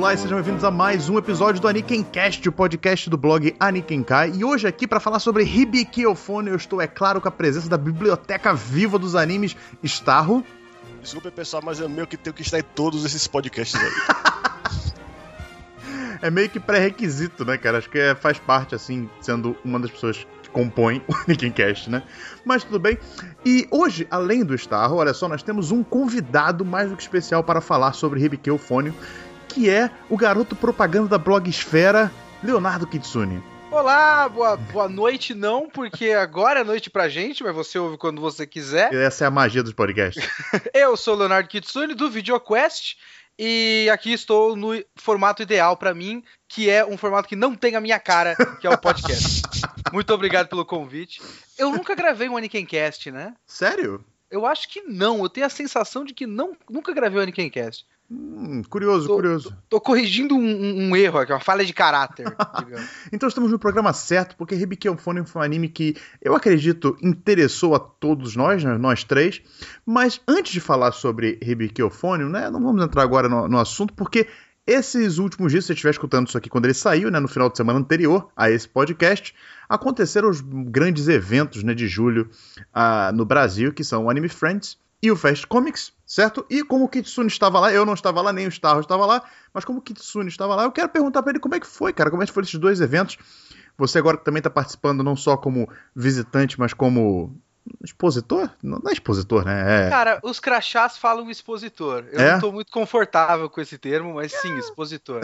Olá e sejam bem-vindos a mais um episódio do Anikencast, o podcast do blog Anikenkai. E hoje aqui para falar sobre Hibikiofone, eu estou, é claro, com a presença da biblioteca viva dos animes Starro. Desculpa, pessoal, mas eu meio que tenho que estar em todos esses podcasts aí. é meio que pré-requisito, né, cara? Acho que é, faz parte, assim, sendo uma das pessoas que compõe o Anikincast, né? Mas tudo bem. E hoje, além do Starro, olha só, nós temos um convidado mais do que especial para falar sobre Hibikiofone que é o garoto propaganda da blogosfera, Leonardo Kitsune. Olá, boa, boa noite não, porque agora é noite pra gente, mas você ouve quando você quiser. Essa é a magia dos podcasts. Eu sou o Leonardo Kitsune do VideoQuest e aqui estou no formato ideal para mim, que é um formato que não tem a minha cara, que é o podcast. Muito obrigado pelo convite. Eu nunca gravei um Anikencast, né? Sério? Eu acho que não. Eu tenho a sensação de que não, nunca gravei um Anikencast. Hum, curioso, tô, curioso. Tô, tô corrigindo um, um, erro aqui, uma falha de caráter. então estamos no programa certo, porque Ribikiofone foi um anime que eu acredito interessou a todos nós, né, nós três. Mas antes de falar sobre Ribikiofone, né, não vamos entrar agora no, no assunto, porque esses últimos dias, se você estiver escutando isso aqui quando ele saiu, né, no final de semana anterior a esse podcast, aconteceram os grandes eventos né, de julho uh, no Brasil, que são o Anime Friends e o Fast Comics, certo? E como o Kitsune estava lá, eu não estava lá, nem o Starro estava lá, mas como o Kitsune estava lá, eu quero perguntar para ele como é que foi, cara, como é que foram esses dois eventos. Você agora também está participando não só como visitante, mas como expositor? Não, não é expositor, né? É... Cara, os crachás falam expositor. Eu é? não tô muito confortável com esse termo, mas sim, expositor.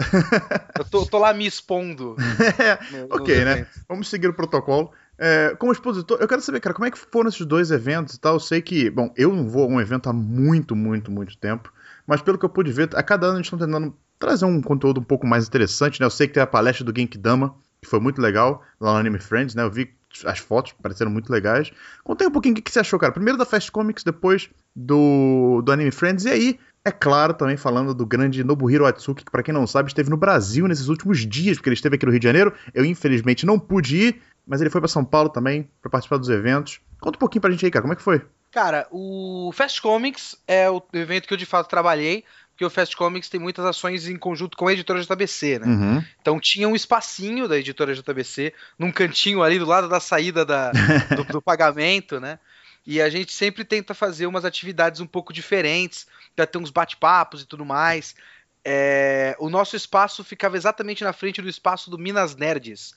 eu tô, tô, lá me expondo. É, no, ok, né? Vamos seguir o protocolo. É, como expositor, eu quero saber, cara, como é que foram esses dois eventos e tal? Eu sei que, bom, eu não vou a um evento há muito, muito, muito tempo, mas pelo que eu pude ver, a cada ano a gente está tentando trazer um conteúdo um pouco mais interessante, né? Eu sei que tem a palestra do Genkidama, que foi muito legal, lá no Anime Friends, né? Eu vi as fotos, pareceram muito legais. Contei um pouquinho o que, você achou, cara. Primeiro da Fast Comics, depois do, do Anime Friends, e aí é claro, também falando do grande Nobuhiro Atsuki, que para quem não sabe, esteve no Brasil nesses últimos dias, porque ele esteve aqui no Rio de Janeiro. Eu, infelizmente, não pude ir, mas ele foi para São Paulo também para participar dos eventos. Conta um pouquinho pra gente aí, cara, como é que foi? Cara, o Fast Comics é o evento que eu de fato trabalhei, porque o Fast Comics tem muitas ações em conjunto com a editora JBC, né? Uhum. Então tinha um espacinho da editora JBC, num cantinho ali do lado da saída da, do, do pagamento, né? E a gente sempre tenta fazer umas atividades um pouco diferentes, para ter uns bate-papos e tudo mais é, o nosso espaço ficava exatamente na frente do espaço do Minas Nerds,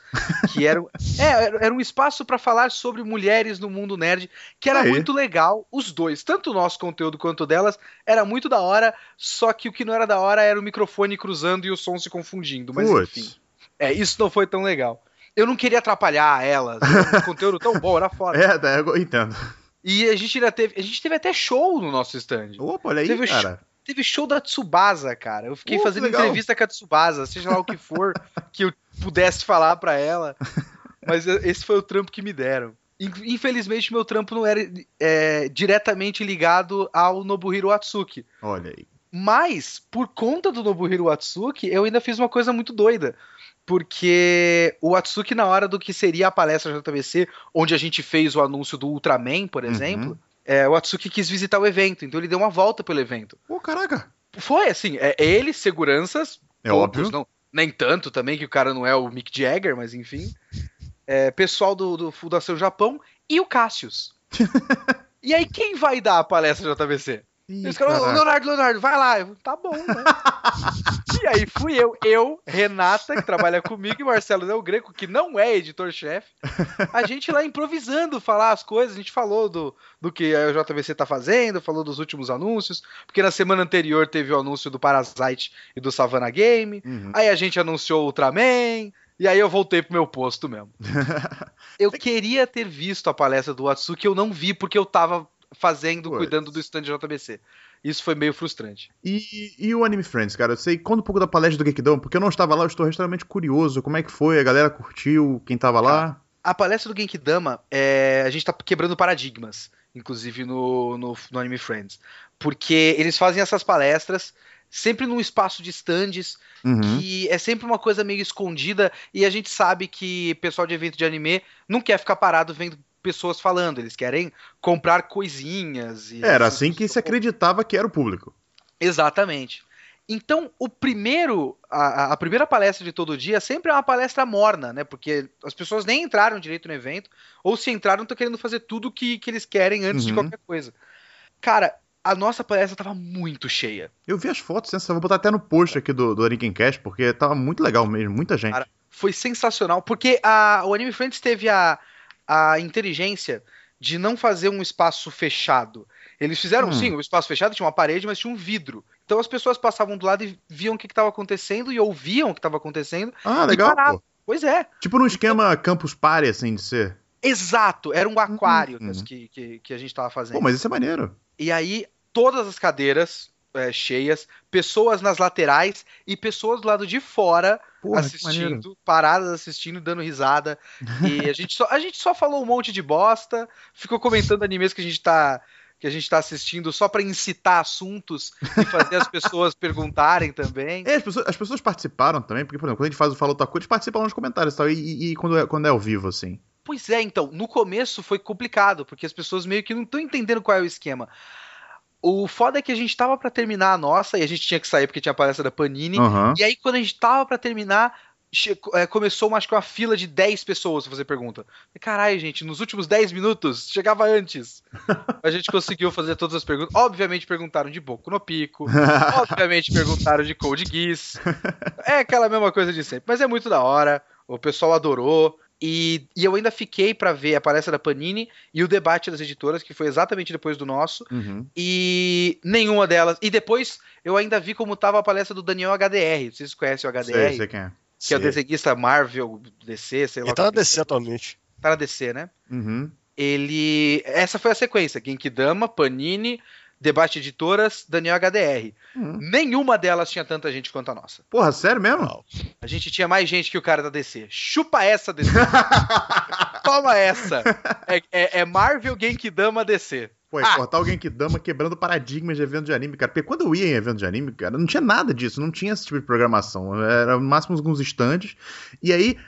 que era, é, era um espaço para falar sobre mulheres no mundo nerd, que era muito legal, os dois, tanto o nosso conteúdo quanto o delas, era muito da hora, só que o que não era da hora era o microfone cruzando e o som se confundindo, mas Puts. enfim. É, isso não foi tão legal. Eu não queria atrapalhar elas, o conteúdo tão bom, era foda. É, eu entendo. E a gente ainda teve, a gente teve até show no nosso stand. Opa, olha aí, teve cara. Teve show da Tsubasa, cara. Eu fiquei uh, fazendo entrevista com a Tsubasa, seja lá o que for que eu pudesse falar para ela. Mas esse foi o trampo que me deram. Infelizmente, meu trampo não era é, diretamente ligado ao Nobuhiro Atsuki. Olha aí. Mas, por conta do Nobuhiro Atsuki, eu ainda fiz uma coisa muito doida. Porque o Atsuki, na hora do que seria a palestra JBC, onde a gente fez o anúncio do Ultraman, por uhum. É, o Atsuki quis visitar o evento, então ele deu uma volta pelo evento. Pô, oh, caraca! Foi, assim, é, ele, seguranças. É óbvio. Não, nem tanto também, que o cara não é o Mick Jagger, mas enfim. É, pessoal do, do Fundação Japão e o Cassius. e aí, quem vai dar a palestra JVC? Ih, Eles falaram, Leonardo, Leonardo, vai lá. Eu, tá bom, né? e aí fui eu, eu, Renata, que trabalha comigo, e Marcelo Del Greco, que não é editor-chefe, a gente lá improvisando falar as coisas, a gente falou do, do que a JVC tá fazendo, falou dos últimos anúncios, porque na semana anterior teve o anúncio do Parasite e do Savannah Game, uhum. aí a gente anunciou o Ultraman, e aí eu voltei pro meu posto mesmo. eu queria ter visto a palestra do Atsuki, eu não vi porque eu tava fazendo, cuidando do stand JBC. Isso foi meio frustrante. E, e o Anime Friends, cara? Eu sei, conta um pouco da palestra do Geekdom, porque eu não estava lá, eu estou extremamente curioso. Como é que foi? A galera curtiu? Quem estava lá? A palestra do Genkidama, é, a gente está quebrando paradigmas, inclusive no, no, no, Anime Friends. Porque eles fazem essas palestras sempre num espaço de stands, uhum. que é sempre uma coisa meio escondida, e a gente sabe que pessoal de evento de anime não quer ficar parado vendo pessoas falando, eles querem comprar coisinhas. era assim que se acreditava que era o público. Exatamente. Então, o primeiro, a, a, primeira palestra de todo dia sempre é uma palestra morna, né? Porque as pessoas nem entraram direito no evento, ou se entraram, estão querendo fazer tudo que, que eles querem antes uhum. de qualquer coisa. Cara, a nossa palestra tava muito cheia. Eu vi as fotos, né? vou botar até no post aqui do, do Aniken Cash, porque tava muito legal mesmo, muita gente. Cara, foi sensacional, porque a, o Anime Friends teve a, a inteligência de não fazer um espaço fechado. Eles fizeram, hum. sim, o um espaço fechado tinha uma parede, mas tinha um vidro. Então as pessoas passavam do lado e viam o que estava acontecendo e ouviam o que estava acontecendo. Ah, legal. Pois é. Tipo num esquema então, campus party, assim, de ser. Exato, era um aquário hum, que, que, que, a gente estava fazendo. Pô, mas isso é maneiro. E aí, todas as cadeiras é, cheias, pessoas nas laterais e pessoas do lado de fora Porra, assistindo, paradas assistindo, dando risada. E a gente, só, a gente só falou um monte de bosta, ficou comentando animes que a gente tá que a gente está assistindo só para incitar assuntos e fazer as pessoas perguntarem também. É, as pessoas, as pessoas, participaram também, porque, por exemplo, quando a gente faz o Falou Taku, eles participam nos comentários tal, e, e, e quando, é, quando é ao vivo, assim. Pois é, então, no começo foi complicado, porque as pessoas meio que não estão entendendo qual é o esquema. O foda é que a gente tava para terminar a nossa e a gente tinha que sair porque tinha a palestra da Panini. Uhum. E aí, quando a gente tava para terminar, é, começou acho que uma fila de 10 pessoas pra fazer pergunta. Caralho, gente, nos últimos 10 minutos, chegava antes. A gente conseguiu fazer todas as perguntas. Obviamente perguntaram de Boku no Pico. obviamente perguntaram de Code Geass. É aquela mesma coisa de sempre. Mas é muito da hora. O pessoal adorou. E, e, eu ainda fiquei para ver a palestra da Panini e o debate das editoras, que foi exatamente depois do nosso. Uhum. E nenhuma delas. E depois eu ainda vi como tava a palestra do Daniel HDR. Vocês conhecem o HDR? Sei, sei quem é. Que sei. é o desenhista Marvel, DC, sei lá. Ele tá na DC é. atualmente. Tá na DC, né? Uhum. Ele. Essa foi a sequência: Genkidama, Panini, Debate Editoras, Daniel HDR. Hum. Nenhuma delas tinha tanta gente quanto a nossa. Porra, sério mesmo? A gente tinha mais gente que o cara da DC. Chupa essa, DC. Toma essa. É, é, é Marvel Genkidama DC. Pô, é ah. cortar alguém que dama quebrando paradigmas de evento de anime, cara. Porque quando eu ia em evento de anime, cara, não tinha nada disso, não tinha esse tipo de programação. Era no máximo alguns estandes. E aí,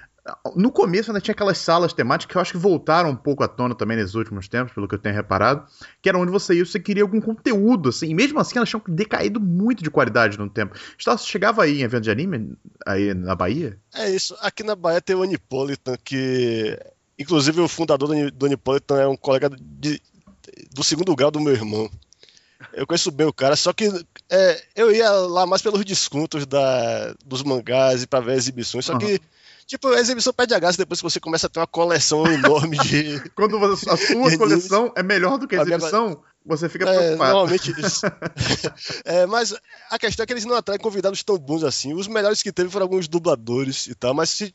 no começo ainda tinha aquelas salas temáticas que eu acho que voltaram um pouco à tona também nesses últimos tempos, pelo que eu tenho reparado, que era onde você ia, você queria algum conteúdo, assim, e mesmo assim elas tinham decaído muito de qualidade no tempo. Você chegava aí em evento de anime, aí na Bahia? É isso, aqui na Bahia tem o Anipolitan, que inclusive o fundador do Anipolitan é um colega de, do segundo grau do meu irmão. Eu conheço bem o cara, só que é, eu ia lá mais pelos descontos da, dos mangás e para ver exibições, só uhum. que Tipo, a exibição perde a graça depois que você começa a ter uma coleção enorme de. Quando você, a sua coleção é melhor do que a exibição, minha... você fica é, preocupado. Normalmente isso. é, mas a questão é que eles não atraem convidados tão bons assim. Os melhores que teve foram alguns dubladores e tal, mas se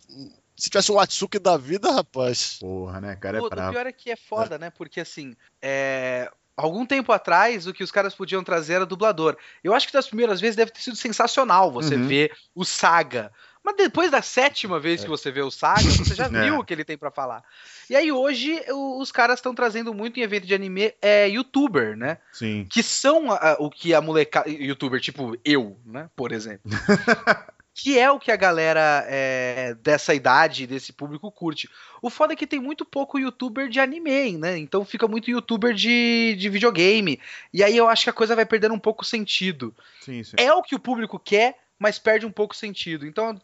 se tivesse um Atsuki da vida, rapaz. Porra, né, cara? É o, pior é que é foda, é. né? Porque assim, é... algum tempo atrás, o que os caras podiam trazer era dublador. Eu acho que das primeiras vezes deve ter sido sensacional você uhum. ver o Saga. Mas depois da sétima vez que é. você vê o Saga, você já viu é. o que ele tem para falar. E aí hoje os caras estão trazendo muito em evento de anime é youtuber, né? Sim. Que são a, o que a molecada youtuber tipo eu, né, por exemplo. que é o que a galera é, dessa idade, desse público curte. O foda é que tem muito pouco youtuber de anime, né? Então fica muito youtuber de, de videogame. E aí eu acho que a coisa vai perdendo um pouco sentido. Sim, sim. É o que o público quer, mas perde um pouco sentido. Então,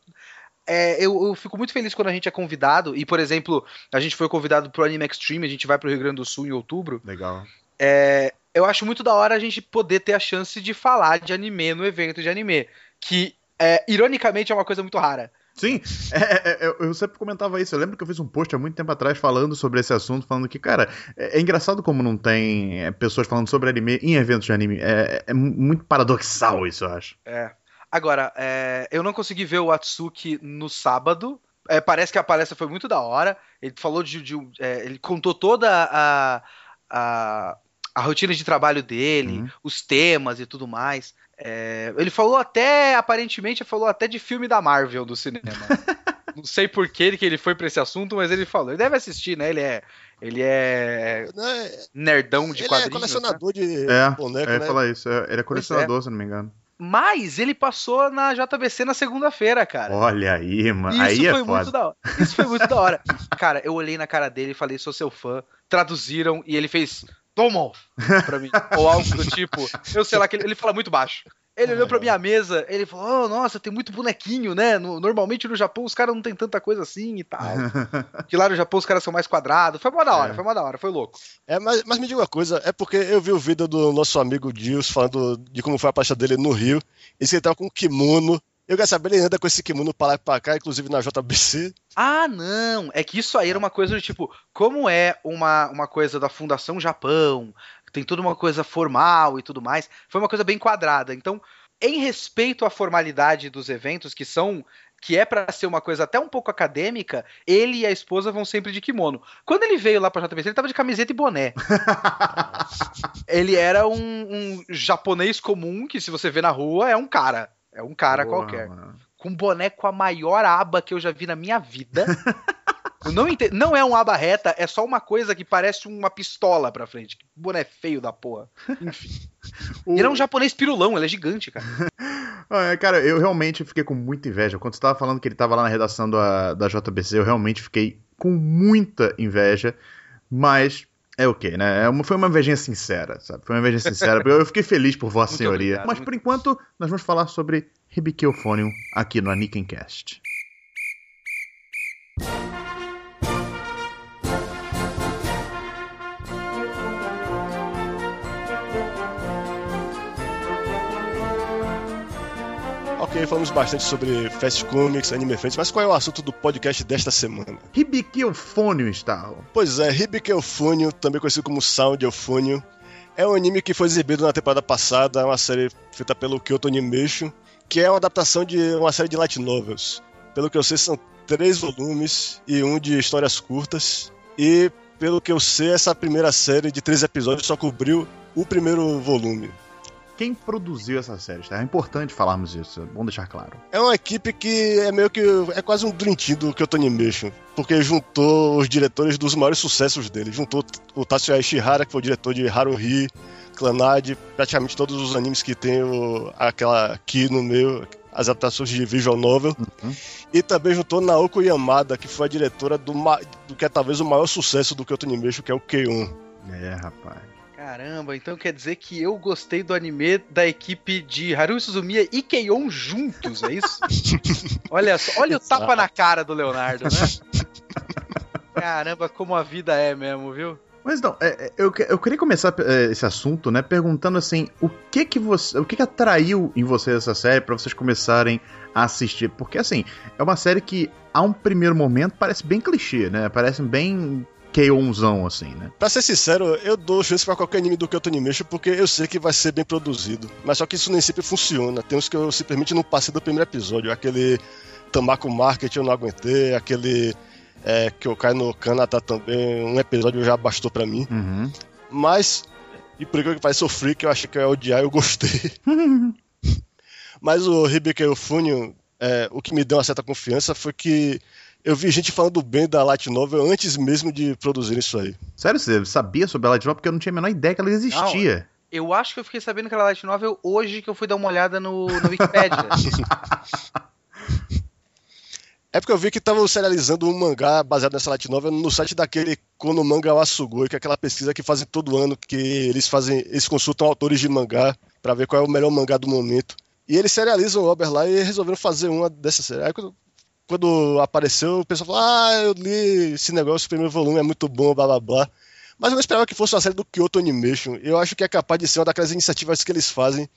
é, eu, eu, fico muito feliz quando a gente é convidado. E, por exemplo, a gente foi convidado pro Anime Extreme, a gente vai pro Rio Grande do Sul em outubro. Legal. É, eu acho muito da hora a gente poder ter a chance de falar de anime no evento de anime. Que, é, ironicamente, é uma coisa muito rara. Sim, é, é, é, eu sempre comentava isso. Eu lembro que eu fiz um post há muito tempo atrás falando sobre esse assunto, falando que, cara, é, é engraçado como não tem pessoas falando sobre anime em eventos de anime. É, é muito paradoxal isso, eu acho. É. Agora, é, eu não consegui ver o Atsuki no sábado. É, parece que a palestra foi muito da hora. Ele falou de. de é, ele contou toda a, a, a, rotina de trabalho dele, uhum. os temas e tudo mais. É, ele falou até, aparentemente, falou até de filme da Marvel do cinema. não sei por que ele foi pra esse assunto, mas ele falou. Ele deve assistir, né? Ele é. Ele é. é nerdão de ele quadrinhos. Ele é colecionador né? de é, boneco, é, né? falar isso. É, ele é colecionador, se não me engano. Mas ele passou na JBC na segunda-feira, cara. Olha aí, mano. Isso aí é foi é muito da hora. Isso foi muito da hora. Cara, eu olhei na cara dele e falei, sou seu fã. Traduziram e ele fez. Tomo! Pra mim. Ou algo do tipo. Eu sei lá, que ele, ele fala muito baixo. Ele olhou pra minha mesa, ele falou: oh, nossa, tem muito bonequinho, né? No, normalmente no Japão os caras não tem tanta coisa assim e tal. que lá no Japão os caras são mais quadrados. Foi uma da hora, é. foi uma da hora, foi louco. É, mas, mas me diga uma coisa, é porque eu vi o vídeo do nosso amigo Dios falando de como foi a palestra dele no Rio, e ele tava com um kimono. Eu quero saber, ele anda com esse kimono pra lá e pra cá, inclusive na JBC. Ah, não! É que isso aí era uma coisa do tipo, como é uma, uma coisa da Fundação Japão, tem toda uma coisa formal e tudo mais. Foi uma coisa bem quadrada. Então, em respeito à formalidade dos eventos, que são que é para ser uma coisa até um pouco acadêmica, ele e a esposa vão sempre de kimono. Quando ele veio lá pra JBC, ele tava de camiseta e boné. ele era um, um, japonês comum que, se você vê na rua, é um cara. É um cara Boa, qualquer. Mano. Com boné com a maior aba que eu já vi na minha vida. Não, não é um aba reta, é só uma coisa que parece uma pistola pra frente. Que boné feio da porra. Enfim. o... Ele é um japonês pirulão, ele é gigante, cara. É, cara, eu realmente fiquei com muita inveja. Quando você tava falando que ele tava lá na redação da, da JBC, eu realmente fiquei com muita inveja. Mas é o que, né? É foi uma invejinha sincera, sabe? Foi uma invejinha sincera. eu fiquei feliz por Vossa Senhoria. Obrigado. Mas por enquanto, nós vamos falar sobre Ribiqueofonium aqui no Anikencast. Ok, falamos bastante sobre Fast Comics, Anime Friends, mas qual é o assunto do podcast desta semana? Ribiqueofônio, Starro. Pois é, Ribiqueofônio, também conhecido como Sound Euphonium, é um anime que foi exibido na temporada passada, é uma série feita pelo Kyoto Animation, que é uma adaptação de uma série de light novels. Pelo que eu sei, são três volumes e um de histórias curtas. E pelo que eu sei, essa primeira série de três episódios só cobriu o primeiro volume quem produziu essa série, tá? É importante falarmos isso, é bom deixar claro. É uma equipe que é meio que. é quase um team do Kyoto Animation, porque juntou os diretores dos maiores sucessos dele. Juntou o Tatsuya Ishihara, que foi o diretor de Haruhi, Clannad, praticamente todos os animes que tem o, aquela aqui no meio, as adaptações de visual novel. Uhum. E também juntou Naoko Yamada, que foi a diretora do, do que é talvez o maior sucesso do Kyoto Animation, que é o K1. É, rapaz. Caramba, então quer dizer que eu gostei do anime da equipe de Haruhi Suzumiya e Keion juntos, é isso? olha só, olha o tapa na cara do Leonardo, né? Caramba, como a vida é mesmo, viu? Mas não, é, é eu, eu queria começar é, esse assunto, né, perguntando assim, o que que você, o que que atraiu em você essa série para vocês começarem a assistir? Porque assim, é uma série que a um primeiro momento parece bem clichê, né? Parece bem KOzão, assim, né? Pra ser sincero, eu dou chance pra qualquer anime do Kyoto Animation porque eu sei que vai ser bem produzido. Mas só que isso nem sempre funciona. Tem uns que eu simplesmente não passei do primeiro episódio. Aquele Tamako Market eu não aguentei, aquele é, que eu caio no Kanata também, um episódio já bastou pra mim. Uhum. Mas, e por que parece sofrer, que eu achei que eu ia odiar eu gostei. Mas o Hibike Eufunio, é, o que me deu uma certa confiança foi que eu vi gente falando bem da Light Novel antes mesmo de produzir isso aí. Sério, você sabia sobre a Light Novel? Porque eu não tinha a menor ideia que ela existia. Não, eu acho que eu fiquei sabendo que era Light Novel hoje que eu fui dar uma olhada no, no Wikipedia. é porque eu vi que estavam serializando um mangá baseado nessa Light Novel no site daquele Kono Manga Wasugoi, que é aquela pesquisa que fazem todo ano, que eles fazem, eles consultam autores de mangá para ver qual é o melhor mangá do momento. E eles serializam o Robert lá e resolveram fazer uma dessas séries. Aí quando apareceu, o pessoal falou: Ah, eu li esse negócio, o primeiro volume é muito bom, blá blá blá. Mas eu não esperava que fosse uma série do Kyoto Animation. Eu acho que é capaz de ser uma daquelas iniciativas que eles fazem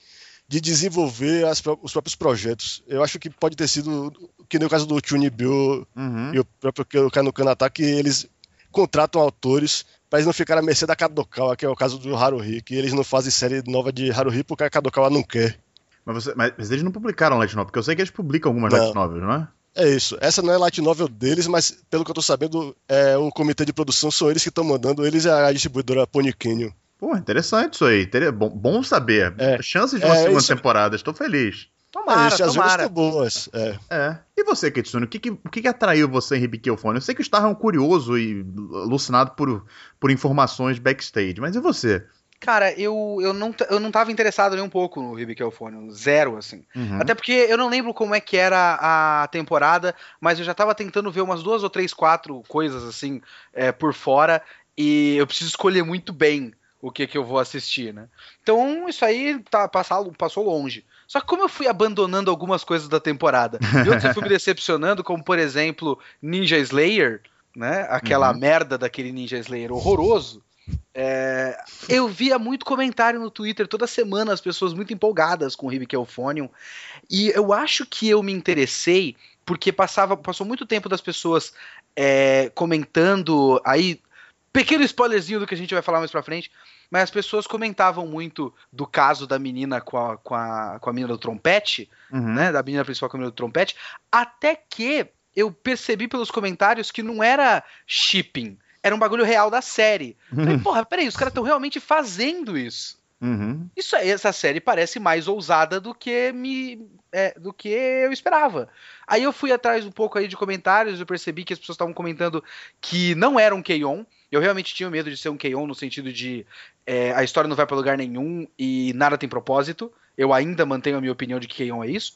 de desenvolver as, os próprios projetos. Eu acho que pode ter sido, que nem o caso do Chunibyo uhum. e o próprio Kano Kanata, que eles contratam autores para eles não ficarem à mercê da Kadokawa, que é o caso do Haruhi, que eles não fazem série nova de Haruhi porque a Kadokawa não quer. Mas, você, mas, mas eles não publicaram Light Novel, porque eu sei que eles publicam algumas não. Light Novels, não é? É isso. Essa não é light novel deles, mas pelo que eu tô sabendo, é o comitê de produção são eles que estão mandando, eles é a distribuidora Pony Canyon. Pô, interessante isso aí. Bom, bom saber. É. Chances de uma é, segunda isso... temporada, estou feliz. Tomara, é, tomara. As boas. É. é. E você, Kitsune, o que, que, o que, que atraiu você em Ribiqueofone? Eu sei que estava curioso e alucinado por, por informações backstage, mas e você? Cara, eu, eu, não, eu não tava interessado nem um pouco no Ribiquelfone, zero, assim. Uhum. Até porque eu não lembro como é que era a temporada, mas eu já tava tentando ver umas duas ou três, quatro coisas, assim, é, por fora, e eu preciso escolher muito bem o que que eu vou assistir, né? Então, isso aí tá, passou, passou longe. Só que como eu fui abandonando algumas coisas da temporada, e outros eu fui me decepcionando, como por exemplo Ninja Slayer, né? Aquela uhum. merda daquele Ninja Slayer horroroso. É, eu via muito comentário no Twitter toda semana, as pessoas muito empolgadas com o Ribic Euphonium. E eu acho que eu me interessei porque passava, passou muito tempo das pessoas é, comentando aí. Pequeno spoilerzinho do que a gente vai falar mais pra frente, mas as pessoas comentavam muito do caso da menina com a, com a, com a menina do trompete, uhum. né? Da menina principal com a menina do trompete, até que eu percebi pelos comentários que não era shipping, era um bagulho real da série. Uhum. Falei, porra, peraí, os caras estão realmente fazendo isso. Uhum. Isso essa série parece mais ousada do que me é, do que eu esperava. Aí eu fui atrás um pouco aí de comentários, eu percebi que as pessoas estavam comentando que não era um Keion. Eu realmente tinha medo de ser um Keion no sentido de é, a história não vai para lugar nenhum e nada tem propósito. Eu ainda mantenho a minha opinião de que Keion é isso.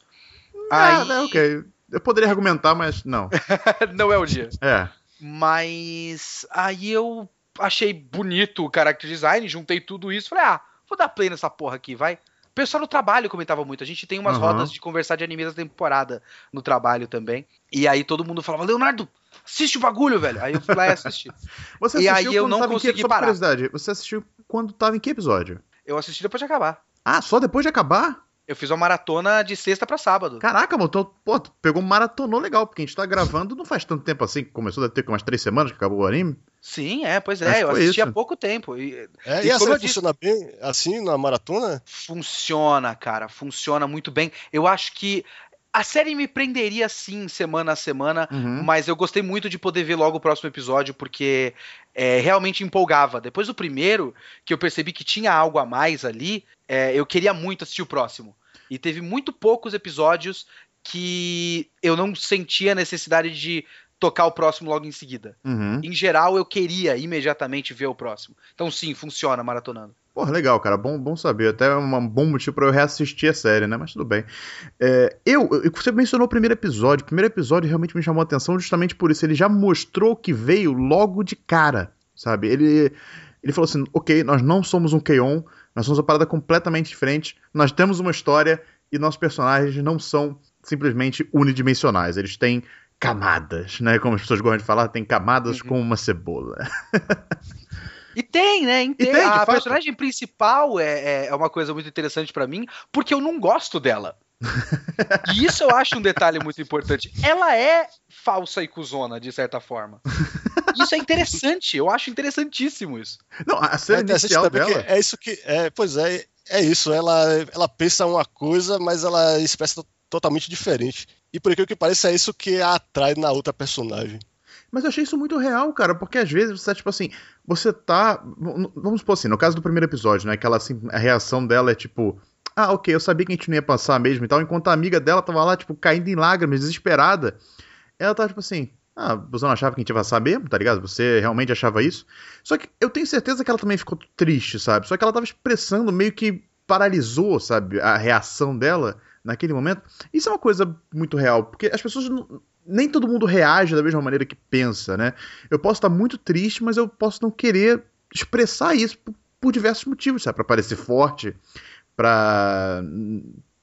Ah, aí... é ok. Eu poderia argumentar, mas não. não é o dia. É. Mas aí eu achei bonito o character design, juntei tudo isso, falei, ah, vou dar play nessa porra aqui, vai. O pessoal no trabalho comentava muito. A gente tem umas uhum. rodas de conversar de anime da temporada no trabalho também. E aí todo mundo falava, Leonardo, assiste o bagulho, velho. Aí eu fui lá e assisti. Você e aí eu não consegui parar. Curiosidade, você assistiu quando tava em que episódio? Eu assisti depois de acabar. Ah, só depois de acabar? Eu fiz uma maratona de sexta para sábado. Caraca, mano, então, pô, tu pegou um maratonou legal, porque a gente tá gravando não faz tanto tempo assim, começou a ter umas três semanas que acabou o anime. Sim, é, pois é, eu assisti isso. há pouco tempo. E, é, e, e a série funciona bem assim na maratona? Funciona, cara, funciona muito bem. Eu acho que a série me prenderia sim semana a semana, uhum. mas eu gostei muito de poder ver logo o próximo episódio, porque é, realmente empolgava. Depois do primeiro, que eu percebi que tinha algo a mais ali, é, eu queria muito assistir o próximo. E teve muito poucos episódios que eu não sentia a necessidade de tocar o próximo logo em seguida. Uhum. Em geral, eu queria imediatamente ver o próximo. Então, sim, funciona maratonando. Porra, legal, cara. Bom, bom saber. Até um bom motivo para eu reassistir a série, né? Mas tudo bem. É, eu, você mencionou o primeiro episódio. O primeiro episódio realmente me chamou a atenção justamente por isso. Ele já mostrou que veio logo de cara, sabe? Ele, ele falou assim: ok, nós não somos um Keion, nós somos uma parada completamente diferente. Nós temos uma história e nossos personagens não são simplesmente unidimensionais. Eles têm camadas, né? Como as pessoas gostam de falar, tem camadas uhum. como uma cebola. E tem, né? E tem, a personagem principal é, é, é uma coisa muito interessante para mim, porque eu não gosto dela. e isso eu acho um detalhe muito importante. Ela é falsa e cuzona, de certa forma. Isso é interessante, eu acho interessantíssimo isso. Não, a cena é inicial dela... É isso que... É, pois é, é isso. Ela, ela pensa uma coisa, mas ela expressa totalmente diferente. E por que que parece, é isso que a atrai na outra personagem. Mas eu achei isso muito real, cara, porque às vezes você tá, tipo assim, você tá. Vamos supor assim, no caso do primeiro episódio, né? Aquela assim, a reação dela é tipo, ah, ok, eu sabia que a gente não ia passar mesmo e tal. Enquanto a amiga dela tava lá, tipo, caindo em lágrimas, desesperada. Ela tava, tipo assim, ah, você não achava que a gente ia passar mesmo, tá ligado? Você realmente achava isso? Só que eu tenho certeza que ela também ficou triste, sabe? Só que ela tava expressando meio que paralisou, sabe? A reação dela naquele momento. Isso é uma coisa muito real, porque as pessoas. Não, nem todo mundo reage da mesma maneira que pensa, né? Eu posso estar muito triste, mas eu posso não querer expressar isso por, por diversos motivos, sabe? Pra parecer forte, pra,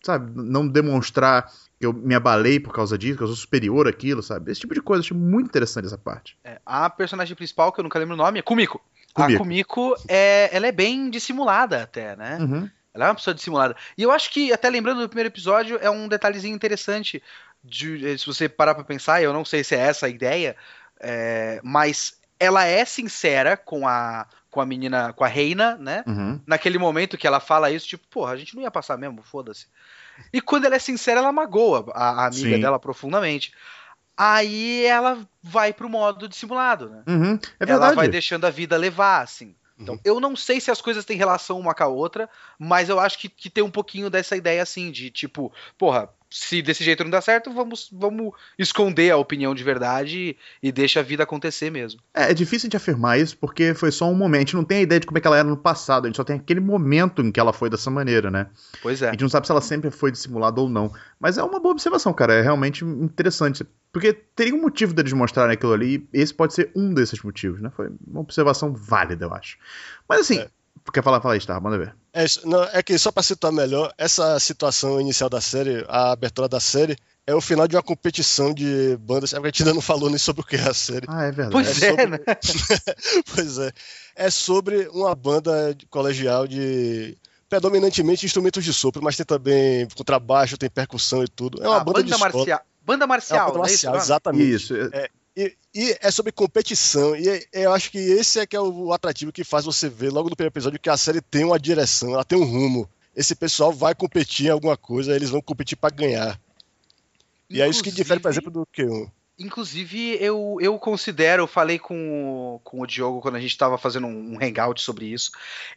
sabe, não demonstrar eu me abalei por causa disso, que eu sou superior àquilo, sabe? Esse tipo de coisa, eu achei muito interessante essa parte. É, a personagem principal, que eu nunca lembro o nome, é Kumiko. Kumiko. A Kumiko, é, ela é bem dissimulada até, né? Uhum. Ela é uma pessoa dissimulada. E eu acho que, até lembrando do primeiro episódio, é um detalhezinho interessante. De, se você parar pra pensar, eu não sei se é essa a ideia, é, mas ela é sincera com a, com a menina, com a Reina, né? Uhum. Naquele momento que ela fala isso, tipo, porra, a gente não ia passar mesmo, foda-se. E quando ela é sincera, ela magoa a, a amiga Sim. dela profundamente. Aí ela vai pro modo dissimulado, né? Uhum, é ela vai deixando a vida levar, assim. Então, uhum. eu não sei se as coisas têm relação uma com a outra, mas eu acho que, que tem um pouquinho dessa ideia assim, de tipo, porra, se desse jeito não dá certo, vamos, vamos esconder a opinião de verdade e, e deixa a vida acontecer mesmo. É, é difícil a gente afirmar isso porque foi só um momento. A gente não tem a ideia de como é que ela era no passado, a gente só tem aquele momento em que ela foi dessa maneira, né? Pois é. A gente não sabe se ela sempre foi dissimulada ou não. Mas é uma boa observação, cara. É realmente interessante. Porque teria um motivo deles mostrarem aquilo ali, e esse pode ser um desses motivos, né? Foi uma observação válida, eu acho. Mas assim. É Quer falar? Fala aí, Star, manda ver. É, não, é que só para citar melhor, essa situação inicial da série, a abertura da série, é o final de uma competição de bandas. É a gente ainda não falou nem sobre o que é a série. Ah, é verdade. Pois é, é sobre... né? pois é. É sobre uma banda colegial de predominantemente instrumentos de sopro, mas tem também contrabaixo, tem percussão e tudo. É uma Ah, banda, de escola. marcial. Banda marcial, É uma banda é isso, marcial, o nome? exatamente. Isso. É, e, e é sobre competição. E é- eu acho que esse é que é o atrativo que faz você ver logo no primeiro episódio que a série tem uma direção, ela tem um rumo. Esse pessoal vai competir em alguma coisa, eles vão competir para ganhar. E é isso que difere, por Inclusive- exemplo, do Q1. Inclusive, eu, eu considero, eu falei com, o- com o Diogo quando a gente tava fazendo um, um hangout sobre isso,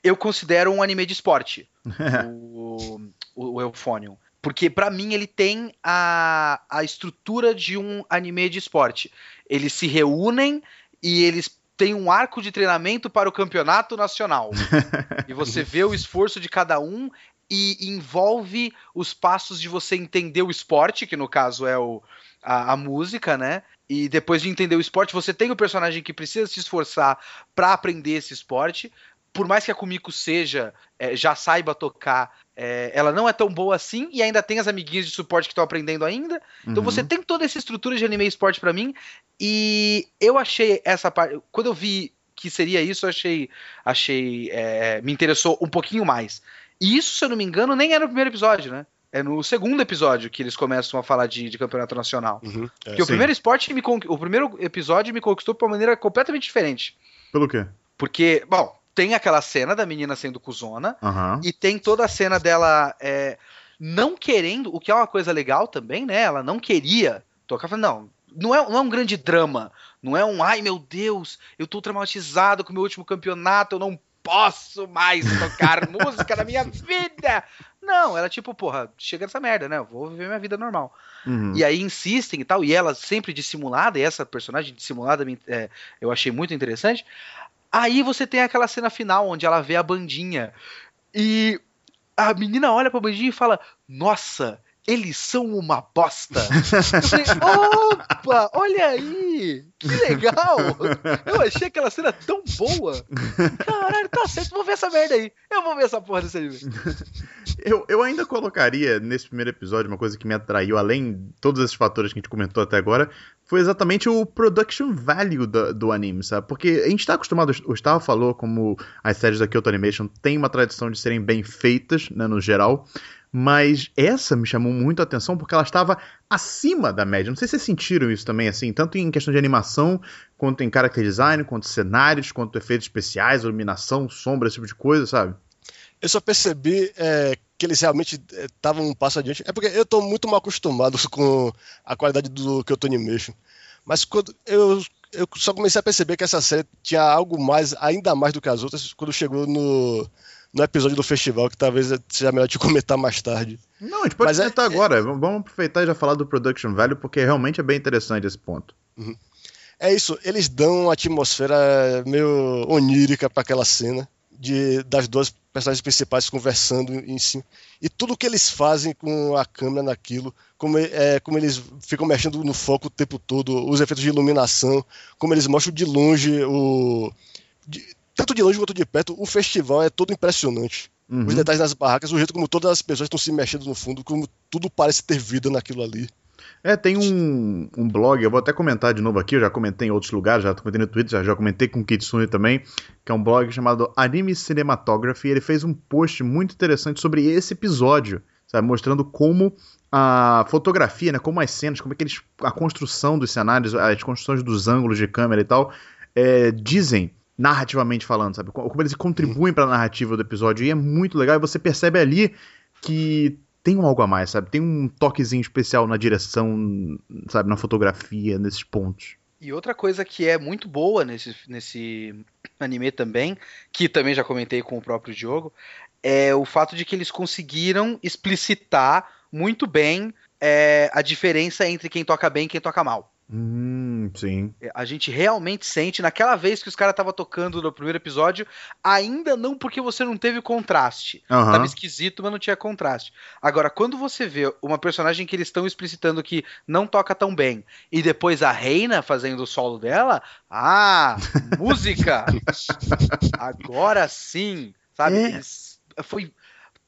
eu considero um anime de esporte, o, o, o Euphonium. Porque pra mim ele tem a, a estrutura de um anime de esporte. Eles se reúnem e eles têm um arco de treinamento para o campeonato nacional. e você vê o esforço de cada um e envolve os passos de você entender o esporte, que no caso é o, a, a música, né? E depois de entender o esporte, você tem o personagem que precisa se esforçar para aprender esse esporte. Por mais que a Kumiko seja, é, já saiba tocar, é, ela não é tão boa assim e ainda tem as amiguinhas de suporte que estão aprendendo ainda. Então Uhum. você tem toda essa estrutura de anime esporte pra mim e eu achei essa parte, quando eu vi que seria isso, eu achei, achei, é, me interessou um pouquinho mais. E isso, se eu não me engano, nem é no primeiro episódio, né? É no segundo episódio que eles começam a falar de, de campeonato nacional. Uhum, é. Porque o primeiro esporte me o primeiro episódio me conquistou de uma maneira completamente diferente. Pelo quê? Porque, bom, tem aquela cena da menina sendo cuzona, Aham. e tem toda a cena dela é, não querendo, o que é uma coisa legal também, né? Ela não queria tocar. Falando, não, não é, não é um grande drama. Não é um, ai meu Deus, eu tô traumatizado com o meu último campeonato, eu não posso mais tocar música na minha vida. Não, ela tipo, porra, chega dessa merda, né? Eu vou viver minha vida normal. Uhum. E aí insistem e tal, e ela sempre dissimulada, e essa personagem dissimulada é, eu achei muito interessante. Aí você tem aquela cena final onde ela vê a bandinha. E a menina olha pra bandinha e fala: Nossa, eles são uma bosta. Eu falei: Opa, olha aí, que legal. Eu achei aquela cena tão boa. Caralho, tá certo, vou ver essa merda aí. Eu vou ver essa porra desse anime. Eu, eu ainda colocaria nesse primeiro episódio uma coisa que me atraiu, além de todos esses fatores que a gente comentou até agora, foi exatamente o production value do, do anime, sabe? Porque a gente tá acostumado, o Gustavo falou como as séries da Kyoto Animation têm uma tradição de serem bem feitas, né, no geral, mas essa me chamou muito a atenção porque ela estava acima da média. Não sei se vocês sentiram isso também, assim, tanto em questão de animação, quanto em character design, quanto cenários, quanto efeitos especiais, iluminação, sombra, esse tipo de coisa, sabe? Eu só percebi é, que eles realmente estavam um passo adiante. É porque eu estou muito mal acostumado com a qualidade do Kyoto Animation. Mas quando eu, eu só comecei a perceber que essa série tinha algo mais, ainda mais do que as outras, quando chegou no, no episódio do festival, que talvez seja melhor te comentar mais tarde. Não, a gente pode Mas é- comentar agora. V- Vamos aproveitar e já falar do production value, porque realmente é bem interessante esse ponto. É isso, eles dão uma atmosfera meio onírica para aquela cena de das duas personagens principais conversando em cima. E tudo que eles fazem com a câmera naquilo, como, é, como eles ficam mexendo no foco o tempo todo, os efeitos de iluminação, como eles mostram de longe o. de- tanto de longe quanto de perto, o festival é todo impressionante. Uhum. Os detalhes das barracas, o jeito como todas as pessoas estão se mexendo no fundo, como tudo parece ter vida naquilo ali. É, tem um, um blog, eu vou até comentar de novo aqui, eu já comentei em outros lugares, já comentei no Twitter, já, já comentei com o Kitsune também, que é um blog chamado Anime Cinematography, e ele fez um post muito interessante sobre esse episódio, sabe, mostrando como a fotografia, né, como as cenas, como é que eles, a construção dos cenários, as construções dos ângulos de câmera e tal, é, dizem narrativamente falando, sabe? Como eles contribuem para a narrativa do episódio. E é muito legal. E você percebe ali que tem um algo a mais, sabe? Tem um toquezinho especial na direção, sabe? Na fotografia, nesses pontos. E outra coisa que é muito boa nesse, nesse anime também, que também já comentei com o próprio Diogo, é o fato de que eles conseguiram explicitar muito bem é, a diferença entre quem toca bem e quem toca mal. Hum, sim. A gente realmente sente, naquela vez que os caras estavam tocando no primeiro episódio, ainda não porque você não teve contraste. Aham. Tava esquisito, mas não tinha contraste. Agora, quando você vê uma personagem que eles estão explicitando que não toca tão bem, e depois a Reina fazendo o solo dela, ah, música! Agora sim! sabe? É. Foi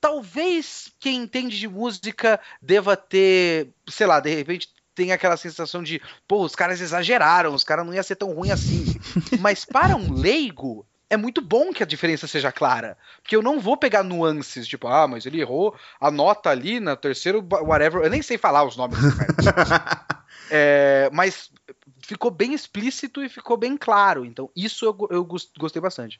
talvez quem entende de música deva ter, sei lá, de repente tem aquela sensação de, pô, os caras exageraram, os caras não ia ser tão ruim assim. Mas para um leigo, é muito bom que a diferença seja clara. Porque eu não vou pegar nuances, tipo, ah, mas ele errou a nota ali na terceiro, whatever. Eu nem sei falar os nomes dos caras. é, mas ficou bem explícito e ficou bem claro. Então, isso eu, eu gostei bastante.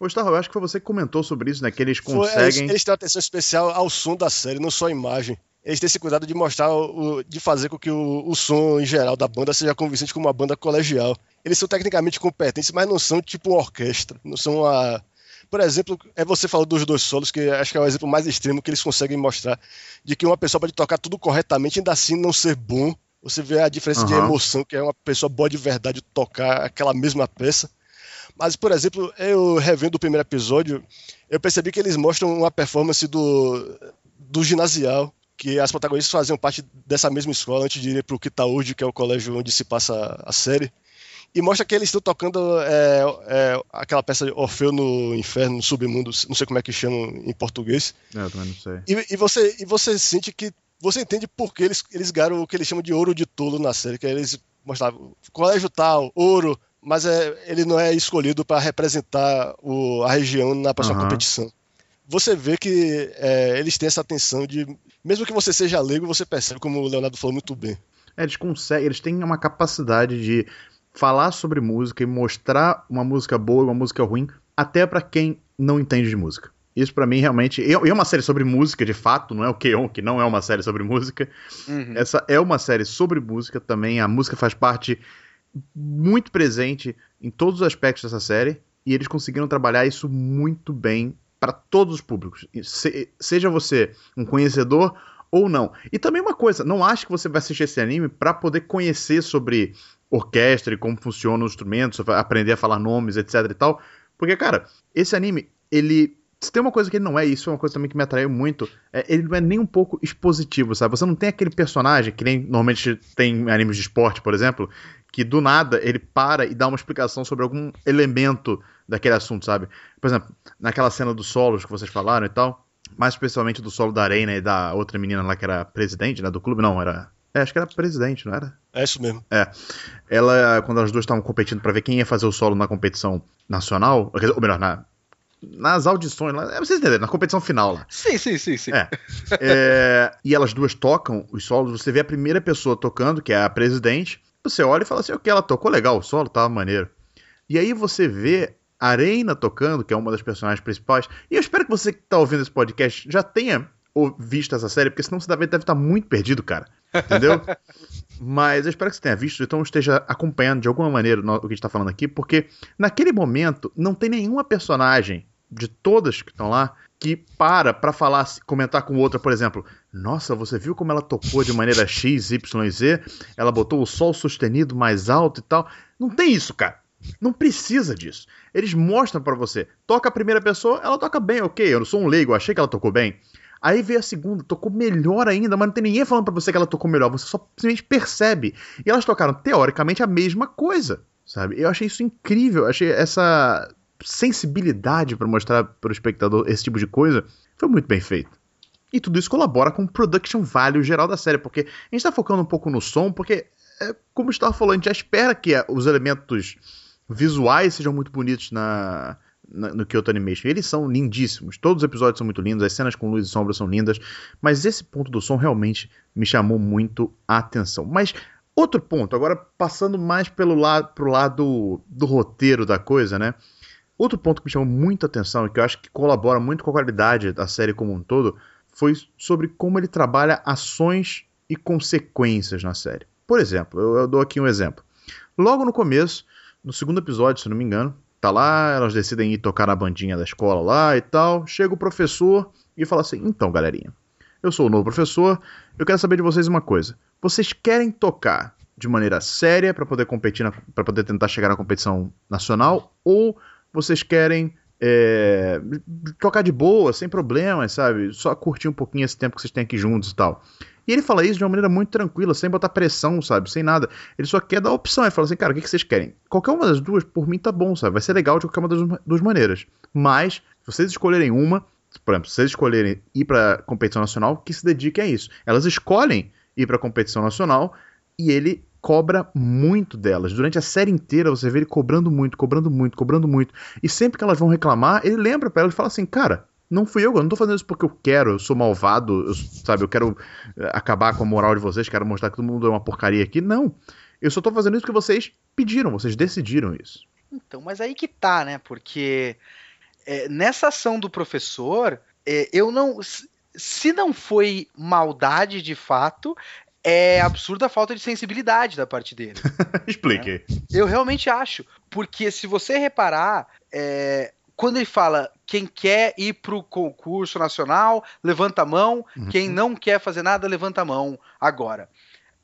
Ô, Starro, eu acho que foi você que comentou sobre isso, né? Que eles conseguem. Foi, eles, eles têm atenção especial ao som da série, não só a imagem eles têm esse cuidado de mostrar, o, de fazer com que o, o, som em geral da banda seja convincente como uma banda colegial. Eles são tecnicamente competentes, mas não são tipo uma orquestra. Não são a. Por exemplo, é você falou dos dois solos, que acho que é o exemplo mais extremo que eles conseguem mostrar de que uma pessoa pode tocar tudo corretamente, ainda assim não ser bom. Você vê a diferença uhum. de emoção, que é uma pessoa boa de verdade tocar aquela mesma peça. Mas, por exemplo, eu revendo o primeiro episódio, eu percebi que eles mostram uma performance do, do ginasial que as protagonistas faziam parte dessa mesma escola antes de ir para o Kitaúde, que é o colégio onde se passa a série. E mostra que eles estão tocando é, é, aquela peça de Orfeu no Inferno, no Submundo, não sei como é que chama em português. É, eu também não sei. E, e, você, e você sente que. Você entende por que eles, eles ganharam o que eles chamam de ouro de tolo na série, que eles mostravam colégio tal, ouro, mas é, ele não é escolhido para representar o, a região na próxima uhum. competição você vê que é, eles têm essa atenção de. Mesmo que você seja leigo, você percebe, como o Leonardo falou muito bem. É, eles conseguem, eles têm uma capacidade de falar sobre música e mostrar uma música boa e uma música ruim, até para quem não entende de música. Isso para mim realmente. E é uma série sobre música, de fato, não é o Keon, que não é uma série sobre música. Uhum. Essa é uma série sobre música também. A música faz parte muito presente em todos os aspectos dessa série. E eles conseguiram trabalhar isso muito bem para todos os públicos. Se, seja você um conhecedor ou não. E também uma coisa, não acho que você vai assistir esse anime para poder conhecer sobre orquestra e como funcionam os instrumentos, aprender a falar nomes, etc e tal. Porque, cara, esse anime, ele se tem uma coisa que ele não é, isso é uma coisa também que me atraiu muito, é, ele não é nem um pouco expositivo, sabe? Você não tem aquele personagem que nem normalmente tem em animes de esporte, por exemplo, que do nada ele para e dá uma explicação sobre algum elemento daquele assunto, sabe? Por exemplo, naquela cena dos solos que vocês falaram e tal, mais especialmente do solo da Arena e da outra menina lá que era presidente, né, do clube, não, era... É, acho que era presidente, não era? É isso mesmo. É. Ela, quando as duas estavam competindo para ver quem ia fazer o solo na competição nacional, ou melhor, na, nas audições lá, é, vocês entenderam, na competição final lá. Sim, sim, sim, sim. É. é, e elas duas tocam os solos, você vê a primeira pessoa tocando, que é a presidente, você olha e fala assim, ok, ela tocou legal o solo, tava maneiro. E aí você vê a Arena tocando, que é uma das personagens principais, e eu espero que você que tá ouvindo esse podcast já tenha visto essa série, porque senão você deve, estar muito perdido, cara. Entendeu? Mas eu espero que você tenha visto, então esteja acompanhando de alguma maneira o que a gente está falando aqui, porque naquele momento não tem nenhuma personagem de todas que estão lá que para para falar, comentar com outra, por exemplo, nossa, você viu como ela tocou de maneira X, Y Z? Ela botou o sol sustenido mais alto e tal. Não tem isso, cara. Não precisa disso. Eles mostram para você. Toca a primeira pessoa, ela toca bem, ok. Eu não sou um leigo, achei que ela tocou bem. Aí veio a segunda, tocou melhor ainda, mas não tem ninguém falando para você que ela tocou melhor, você só simplesmente percebe. E elas tocaram teoricamente a mesma coisa, sabe? Eu achei isso incrível, achei essa sensibilidade para mostrar para o espectador esse tipo de coisa, foi muito bem feito. E tudo isso colabora com o production value geral da série, porque a gente está focando um pouco no som, porque, é, como o Gustavo falou, a gente já espera que os elementos visuais sejam muito bonitos na, na, no Kyoto Animation. Eles são lindíssimos, todos os episódios são muito lindos, as cenas com luz e sombra são lindas, mas esse ponto do som realmente me chamou muito a atenção. Mas outro ponto, agora passando mais pelo lado, pro lado do roteiro da coisa, né? Outro ponto que me chamou muita atenção e que eu acho que colabora muito com a qualidade da série como um todo foi sobre como ele trabalha ações e consequências na série. Por exemplo, eu, eu dou aqui um exemplo. Logo no começo, no segundo episódio, se não me engano, tá lá, elas decidem ir tocar na bandinha da escola lá e tal. Chega o professor e fala assim: Então, galerinha, eu sou o novo professor, eu quero saber de vocês uma coisa. Vocês querem tocar de maneira séria para poder competir, para poder tentar chegar na competição nacional ou vocês querem é, tocar de boa, sem problemas, sabe? Só curtir um pouquinho esse tempo que vocês têm aqui juntos e tal. E ele fala isso de uma maneira muito tranquila, sem botar pressão, sabe? Sem nada. Ele só quer dar opção. Ele fala assim, cara, o que vocês querem? Qualquer uma das duas, por mim, tá bom, sabe? Vai ser legal de qualquer uma das duas maneiras. Mas Se vocês escolherem uma, por exemplo, se vocês escolherem ir para competição nacional, que se dediquem a isso. Elas escolhem ir para competição nacional e ele cobra muito delas. Durante a série inteira você vê ele cobrando muito, cobrando muito, cobrando muito. E sempre que elas vão reclamar, ele lembra para elas e fala assim: "Cara, não fui eu, eu não tô fazendo isso porque eu quero, eu sou malvado, eu, sabe, eu quero eh, acabar com a moral de vocês, quero mostrar que todo mundo é uma porcaria aqui. Não. Eu só tô fazendo isso porque vocês pediram, vocês decidiram isso. Então, mas aí que tá, né? Porque é, nessa ação do professor, é, eu não. Se não foi maldade de fato, é absurda a falta de sensibilidade da parte dele. Explique. Né? Eu realmente acho. Porque se você reparar, é, quando ele fala quem quer ir para o concurso nacional, levanta a mão. Uhum. Quem não quer fazer nada, levanta a mão agora.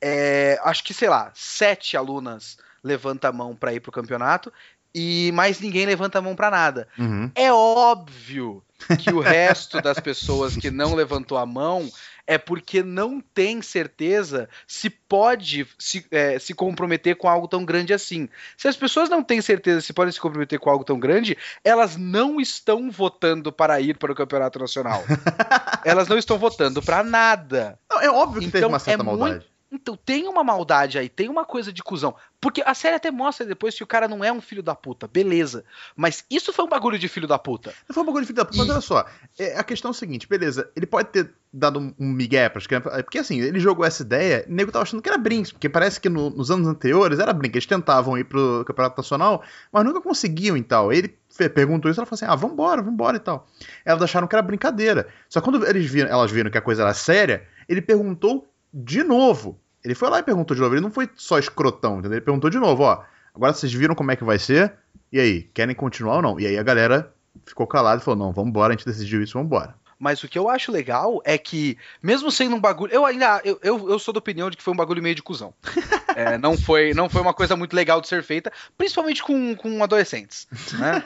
É, acho que, sei lá, sete alunas levanta a mão para ir para o campeonato e mais ninguém levanta a mão para nada. Uhum. É óbvio que o resto das pessoas que não levantou a mão é porque não tem certeza se pode se, é, se comprometer com algo tão grande assim. Se as pessoas não têm certeza se podem se comprometer com algo tão grande, elas não estão votando para ir para o campeonato nacional. elas não estão votando para nada. Não, é óbvio que então, tem uma certa é maldade. Muito então tem uma maldade aí, tem uma coisa de cuzão. Porque a série até mostra depois que o cara não é um filho da puta, beleza. Mas isso foi um bagulho de filho da puta. Não foi um bagulho de filho da puta, e... mas olha só. É, a questão é o seguinte, beleza, ele pode ter dado um, um migué pras crianças. É, porque assim, ele jogou essa ideia, o nego tava achando que era Brinks, porque parece que no, nos anos anteriores era Brinks. Eles tentavam ir pro Campeonato Nacional, mas nunca conseguiam e tal. Ele perguntou isso, ela falou assim: ah, vambora, vambora e tal. Elas acharam que era brincadeira. Só quando eles viram, elas viram que a coisa era séria, ele perguntou de novo. Ele foi lá e perguntou de novo. Ele não foi só escrotão, entendeu? Ele perguntou de novo, ó. Agora vocês viram como é que vai ser? E aí, querem continuar ou não? E aí a galera ficou calada e falou: não, vamos embora, a gente decidiu isso, vamos embora. Mas o que eu acho legal é que, mesmo sendo um bagulho. Eu ainda. Eu, eu, eu sou da opinião de que foi um bagulho meio de cuzão. é, não, foi, não foi uma coisa muito legal de ser feita, principalmente com, com adolescentes. Né?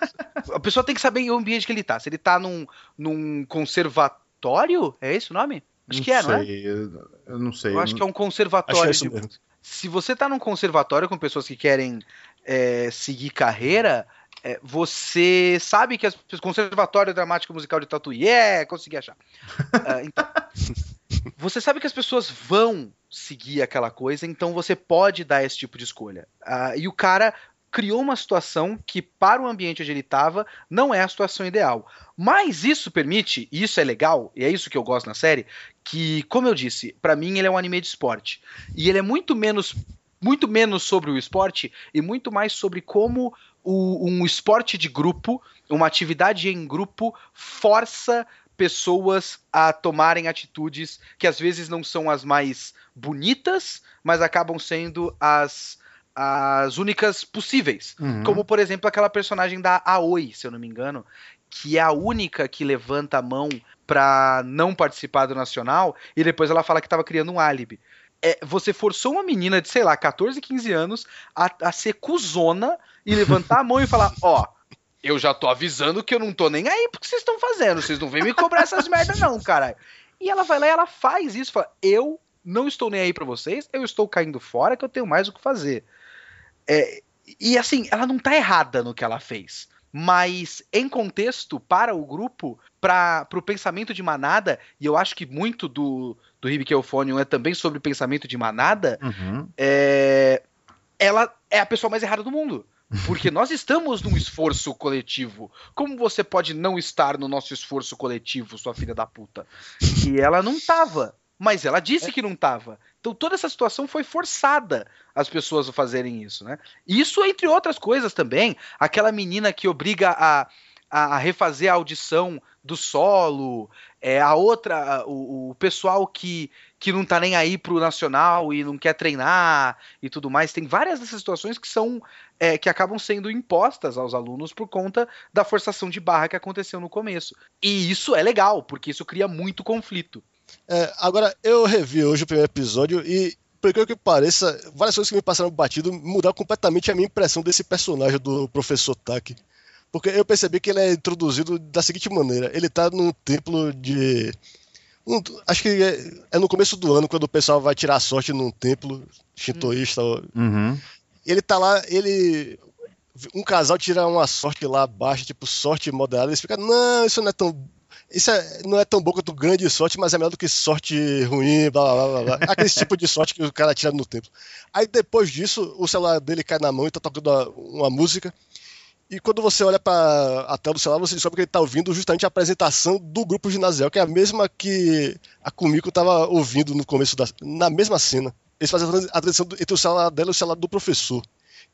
A pessoa tem que saber o ambiente que ele tá. Se ele tá num, num conservatório, é esse o nome? Acho não que é, sei, não é? Eu, eu não sei. Eu acho que é um conservatório. É de... Se você tá num conservatório com pessoas que querem é, seguir carreira, é, você sabe que as Conservatório Dramático Musical de Tatuí é, consegui achar. uh, então, você sabe que as pessoas vão seguir aquela coisa, então você pode dar esse tipo de escolha. Uh, e o cara criou uma situação que, para o ambiente onde ele estava, não é a situação ideal. Mas isso permite, e isso é legal, e é isso que eu gosto na série, que, como eu disse, para mim ele é um anime de esporte. E ele é muito menos muito menos sobre o esporte e muito mais sobre como o, um esporte de grupo, uma atividade em grupo, força pessoas a tomarem atitudes que às vezes não são as mais bonitas, mas acabam sendo as as únicas possíveis. Uhum. Como, por exemplo, aquela personagem da Aoi, se eu não me engano, que é a única que levanta a mão pra não participar do Nacional e depois ela fala que tava criando um álibi. É, você forçou uma menina de, sei lá, 14, 15 anos a, a ser cuzona e levantar a mão e falar: Ó, eu já tô avisando que eu não tô nem aí porque vocês estão fazendo, vocês não vêm me cobrar essas merdas, não, caralho. E ela vai lá e ela faz isso, fala: Eu não estou nem aí para vocês, eu estou caindo fora que eu tenho mais o que fazer. É, e assim, ela não tá errada no que ela fez. Mas em contexto, para o grupo, para o pensamento de manada, e eu acho que muito do, do Hibiki Euphonium é também sobre pensamento de manada, uhum. é, ela é a pessoa mais errada do mundo. Porque nós estamos num esforço coletivo. Como você pode não estar no nosso esforço coletivo, sua filha da puta? E ela não tava. Mas ela disse é. que não tava. Então toda essa situação foi forçada as pessoas a fazerem isso, né? Isso entre outras coisas também, aquela menina que obriga a, a refazer a audição do solo, é a outra, o, o, pessoal que, que não tá nem aí pro nacional e não quer treinar e tudo mais, tem várias dessas situações que são é, que acabam sendo impostas aos alunos por conta da forçação de barra que aconteceu no começo. E isso é legal, porque isso cria muito conflito. É, agora, eu revi hoje o primeiro episódio e, por incrível que pareça, várias coisas que me passaram batido mudaram completamente a minha impressão desse personagem do professor Taki. Porque eu percebi que ele é introduzido da seguinte maneira: ele tá num templo de. Um, acho que é, é, no começo do ano, quando o pessoal vai tirar sorte num templo shintoísta. Uhum. Ele tá lá, ele. um casal tira uma sorte lá baixa, tipo sorte moderada, eles ficam, não, isso não é tão. Isso é, não é tão bom quanto grande sorte, mas é melhor do que sorte ruim, blá blá blá blá. Aquele tipo de sorte que o cara tira no tempo. Aí depois disso, o celular dele cai na mão e tá tocando uma, uma música. E quando você olha para a tela do celular, você descobre que ele está ouvindo justamente a apresentação do grupo ginasial, que é a mesma que a Kumiko estava ouvindo no começo da. na mesma cena. Eles fazem a transição entre o celular dela e o celular do professor.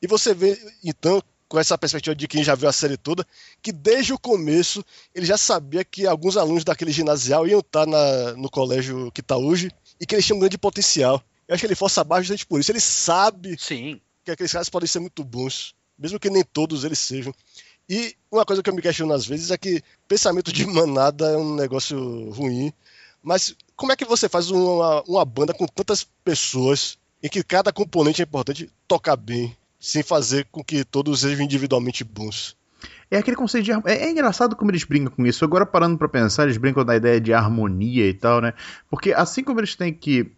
E você vê, então, com essa perspectiva de quem já viu a série toda, que desde o começo ele já sabia que alguns alunos daquele ginasial iam estar na, no colégio que está hoje e que eles tinham um grande potencial. Eu acho que ele força abaixo justamente por isso. Ele sabe Sim. que aqueles caras podem ser muito bons, mesmo que nem todos eles sejam. E uma coisa que eu me questiono às vezes é que pensamento de manada é um negócio ruim, mas como é que você faz uma, uma banda com tantas pessoas em que cada componente é importante tocar bem? Sem fazer com que todos sejam individualmente bons. É aquele conceito de. É, é engraçado como eles brincam com isso. Agora, parando para pensar, eles brincam da ideia de harmonia e tal, né? Porque assim como eles têm que.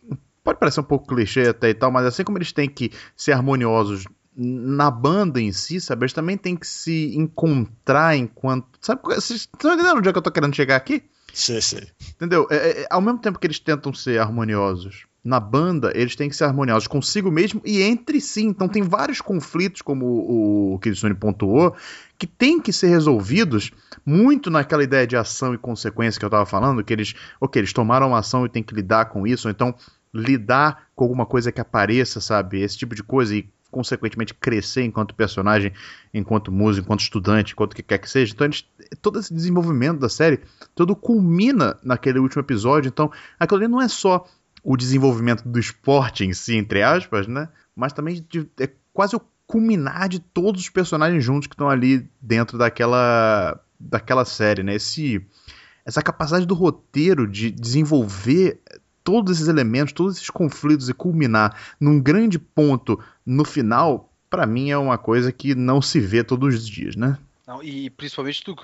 Pode parecer um pouco clichê até e tal, mas assim como eles têm que ser harmoniosos na banda em si, sabe? Eles também têm que se encontrar enquanto. Sabe? Vocês estão entendendo onde é que eu tô querendo chegar aqui? Sei, sei. Entendeu? É, é, ao mesmo tempo que eles tentam ser harmoniosos na banda, eles têm que ser harmoniosos consigo mesmo e entre si. Então tem vários conflitos, como o, o Kitsune pontuou, que tem que ser resolvidos muito naquela ideia de ação e consequência que eu estava falando, que eles, ok, eles tomaram uma ação e tem que lidar com isso, ou então lidar com alguma coisa que apareça, sabe? Esse tipo de coisa e consequentemente crescer enquanto personagem, enquanto músico, enquanto estudante, enquanto que quer que seja. Então, eles, todo esse desenvolvimento da série, todo culmina naquele último episódio. Então, aquilo ali não é só o desenvolvimento do esporte em si, entre aspas, né? Mas também de, é quase o culminar de todos os personagens juntos que estão ali dentro daquela, daquela série, né? Esse, essa capacidade do roteiro de desenvolver todos esses elementos, todos esses conflitos e culminar num grande ponto no final, para mim é uma coisa que não se vê todos os dias, né? Não, e principalmente tu,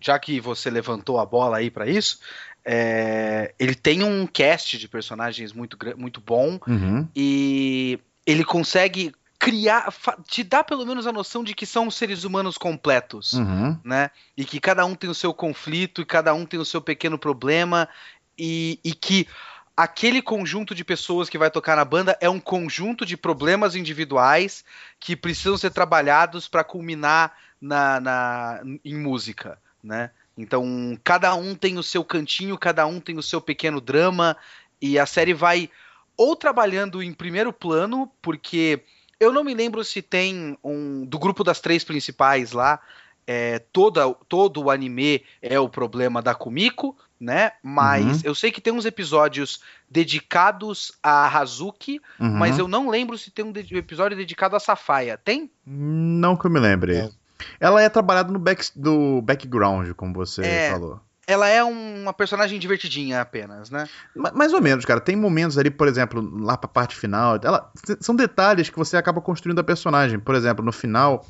já que você levantou a bola aí para isso, é, ele tem um cast de personagens muito, muito bom uhum. e ele consegue criar, te dá pelo menos a noção de que são seres humanos completos, uhum. né? E que cada um tem o seu conflito e cada um tem o seu pequeno problema e, e que aquele conjunto de pessoas que vai tocar na banda é um conjunto de problemas individuais que precisam ser trabalhados para culminar na, na, em música, né? Então, cada um tem o seu cantinho, cada um tem o seu pequeno drama, e a série vai ou trabalhando em primeiro plano, porque eu não me lembro se tem um. Do grupo das três principais lá, é, toda, todo o anime é o problema da Kumiko, né? Mas uhum. eu sei que tem uns episódios dedicados a Hazuki, uhum. mas eu não lembro se tem um episódio dedicado a Safaya. Tem? Não que eu me lembre. É. Ela é trabalhada no back, do background, como você é, falou. Ela é uma personagem divertidinha apenas, né? Mais ou menos, cara. Tem momentos ali, por exemplo, lá pra parte final. Ela, são detalhes que você acaba construindo a personagem. Por exemplo, no final,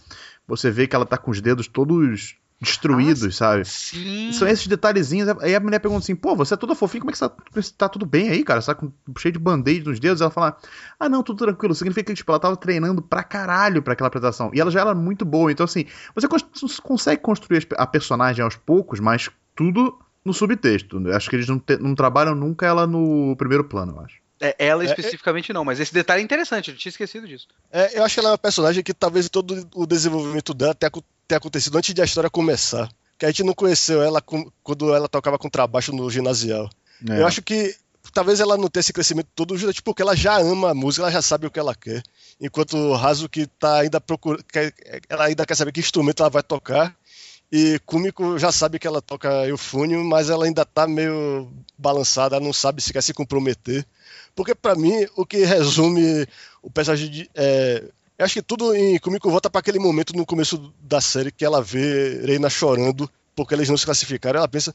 você vê que ela tá com os dedos todos destruídos, ah, sabe? Sim. São esses detalhezinhos. Aí a mulher pergunta assim: pô, você é toda fofinha, como é que você tá, tá tudo bem aí, cara? Você tá com, cheio de band-aid nos dedos? Ela fala: ah, não, tudo tranquilo. Significa que tipo, ela tava treinando pra caralho pra aquela apresentação. E ela já era muito boa. Então, assim, você consegue construir a personagem aos poucos, mas tudo no subtexto. Acho que eles não, te, não trabalham nunca ela no primeiro plano, eu acho. É, ela é, é- especificamente é, não, mas esse detalhe é interessante, eu tinha esquecido disso. É, eu acho que ela é uma personagem que talvez todo o desenvolvimento dela tenha, tenha acontecido antes de a história começar. Que a gente não conheceu ela com, quando ela tocava contrabaixo no ginasial. É. Eu acho que talvez ela não tenha esse crescimento todo justamente porque ela já ama a música, ela já sabe o que ela quer. Enquanto o Raso que tá ainda procura, ela ainda quer saber que instrumento ela vai tocar. E Kumiko já sabe que ela toca eufônio, mas ela ainda tá meio balançada, ela não sabe se quer se comprometer. Porque para mim, o que resume o personagem de. É, eu acho que tudo em Kumiko volta para aquele momento no começo da série que ela vê Reina chorando porque eles não se classificaram. Ela pensa: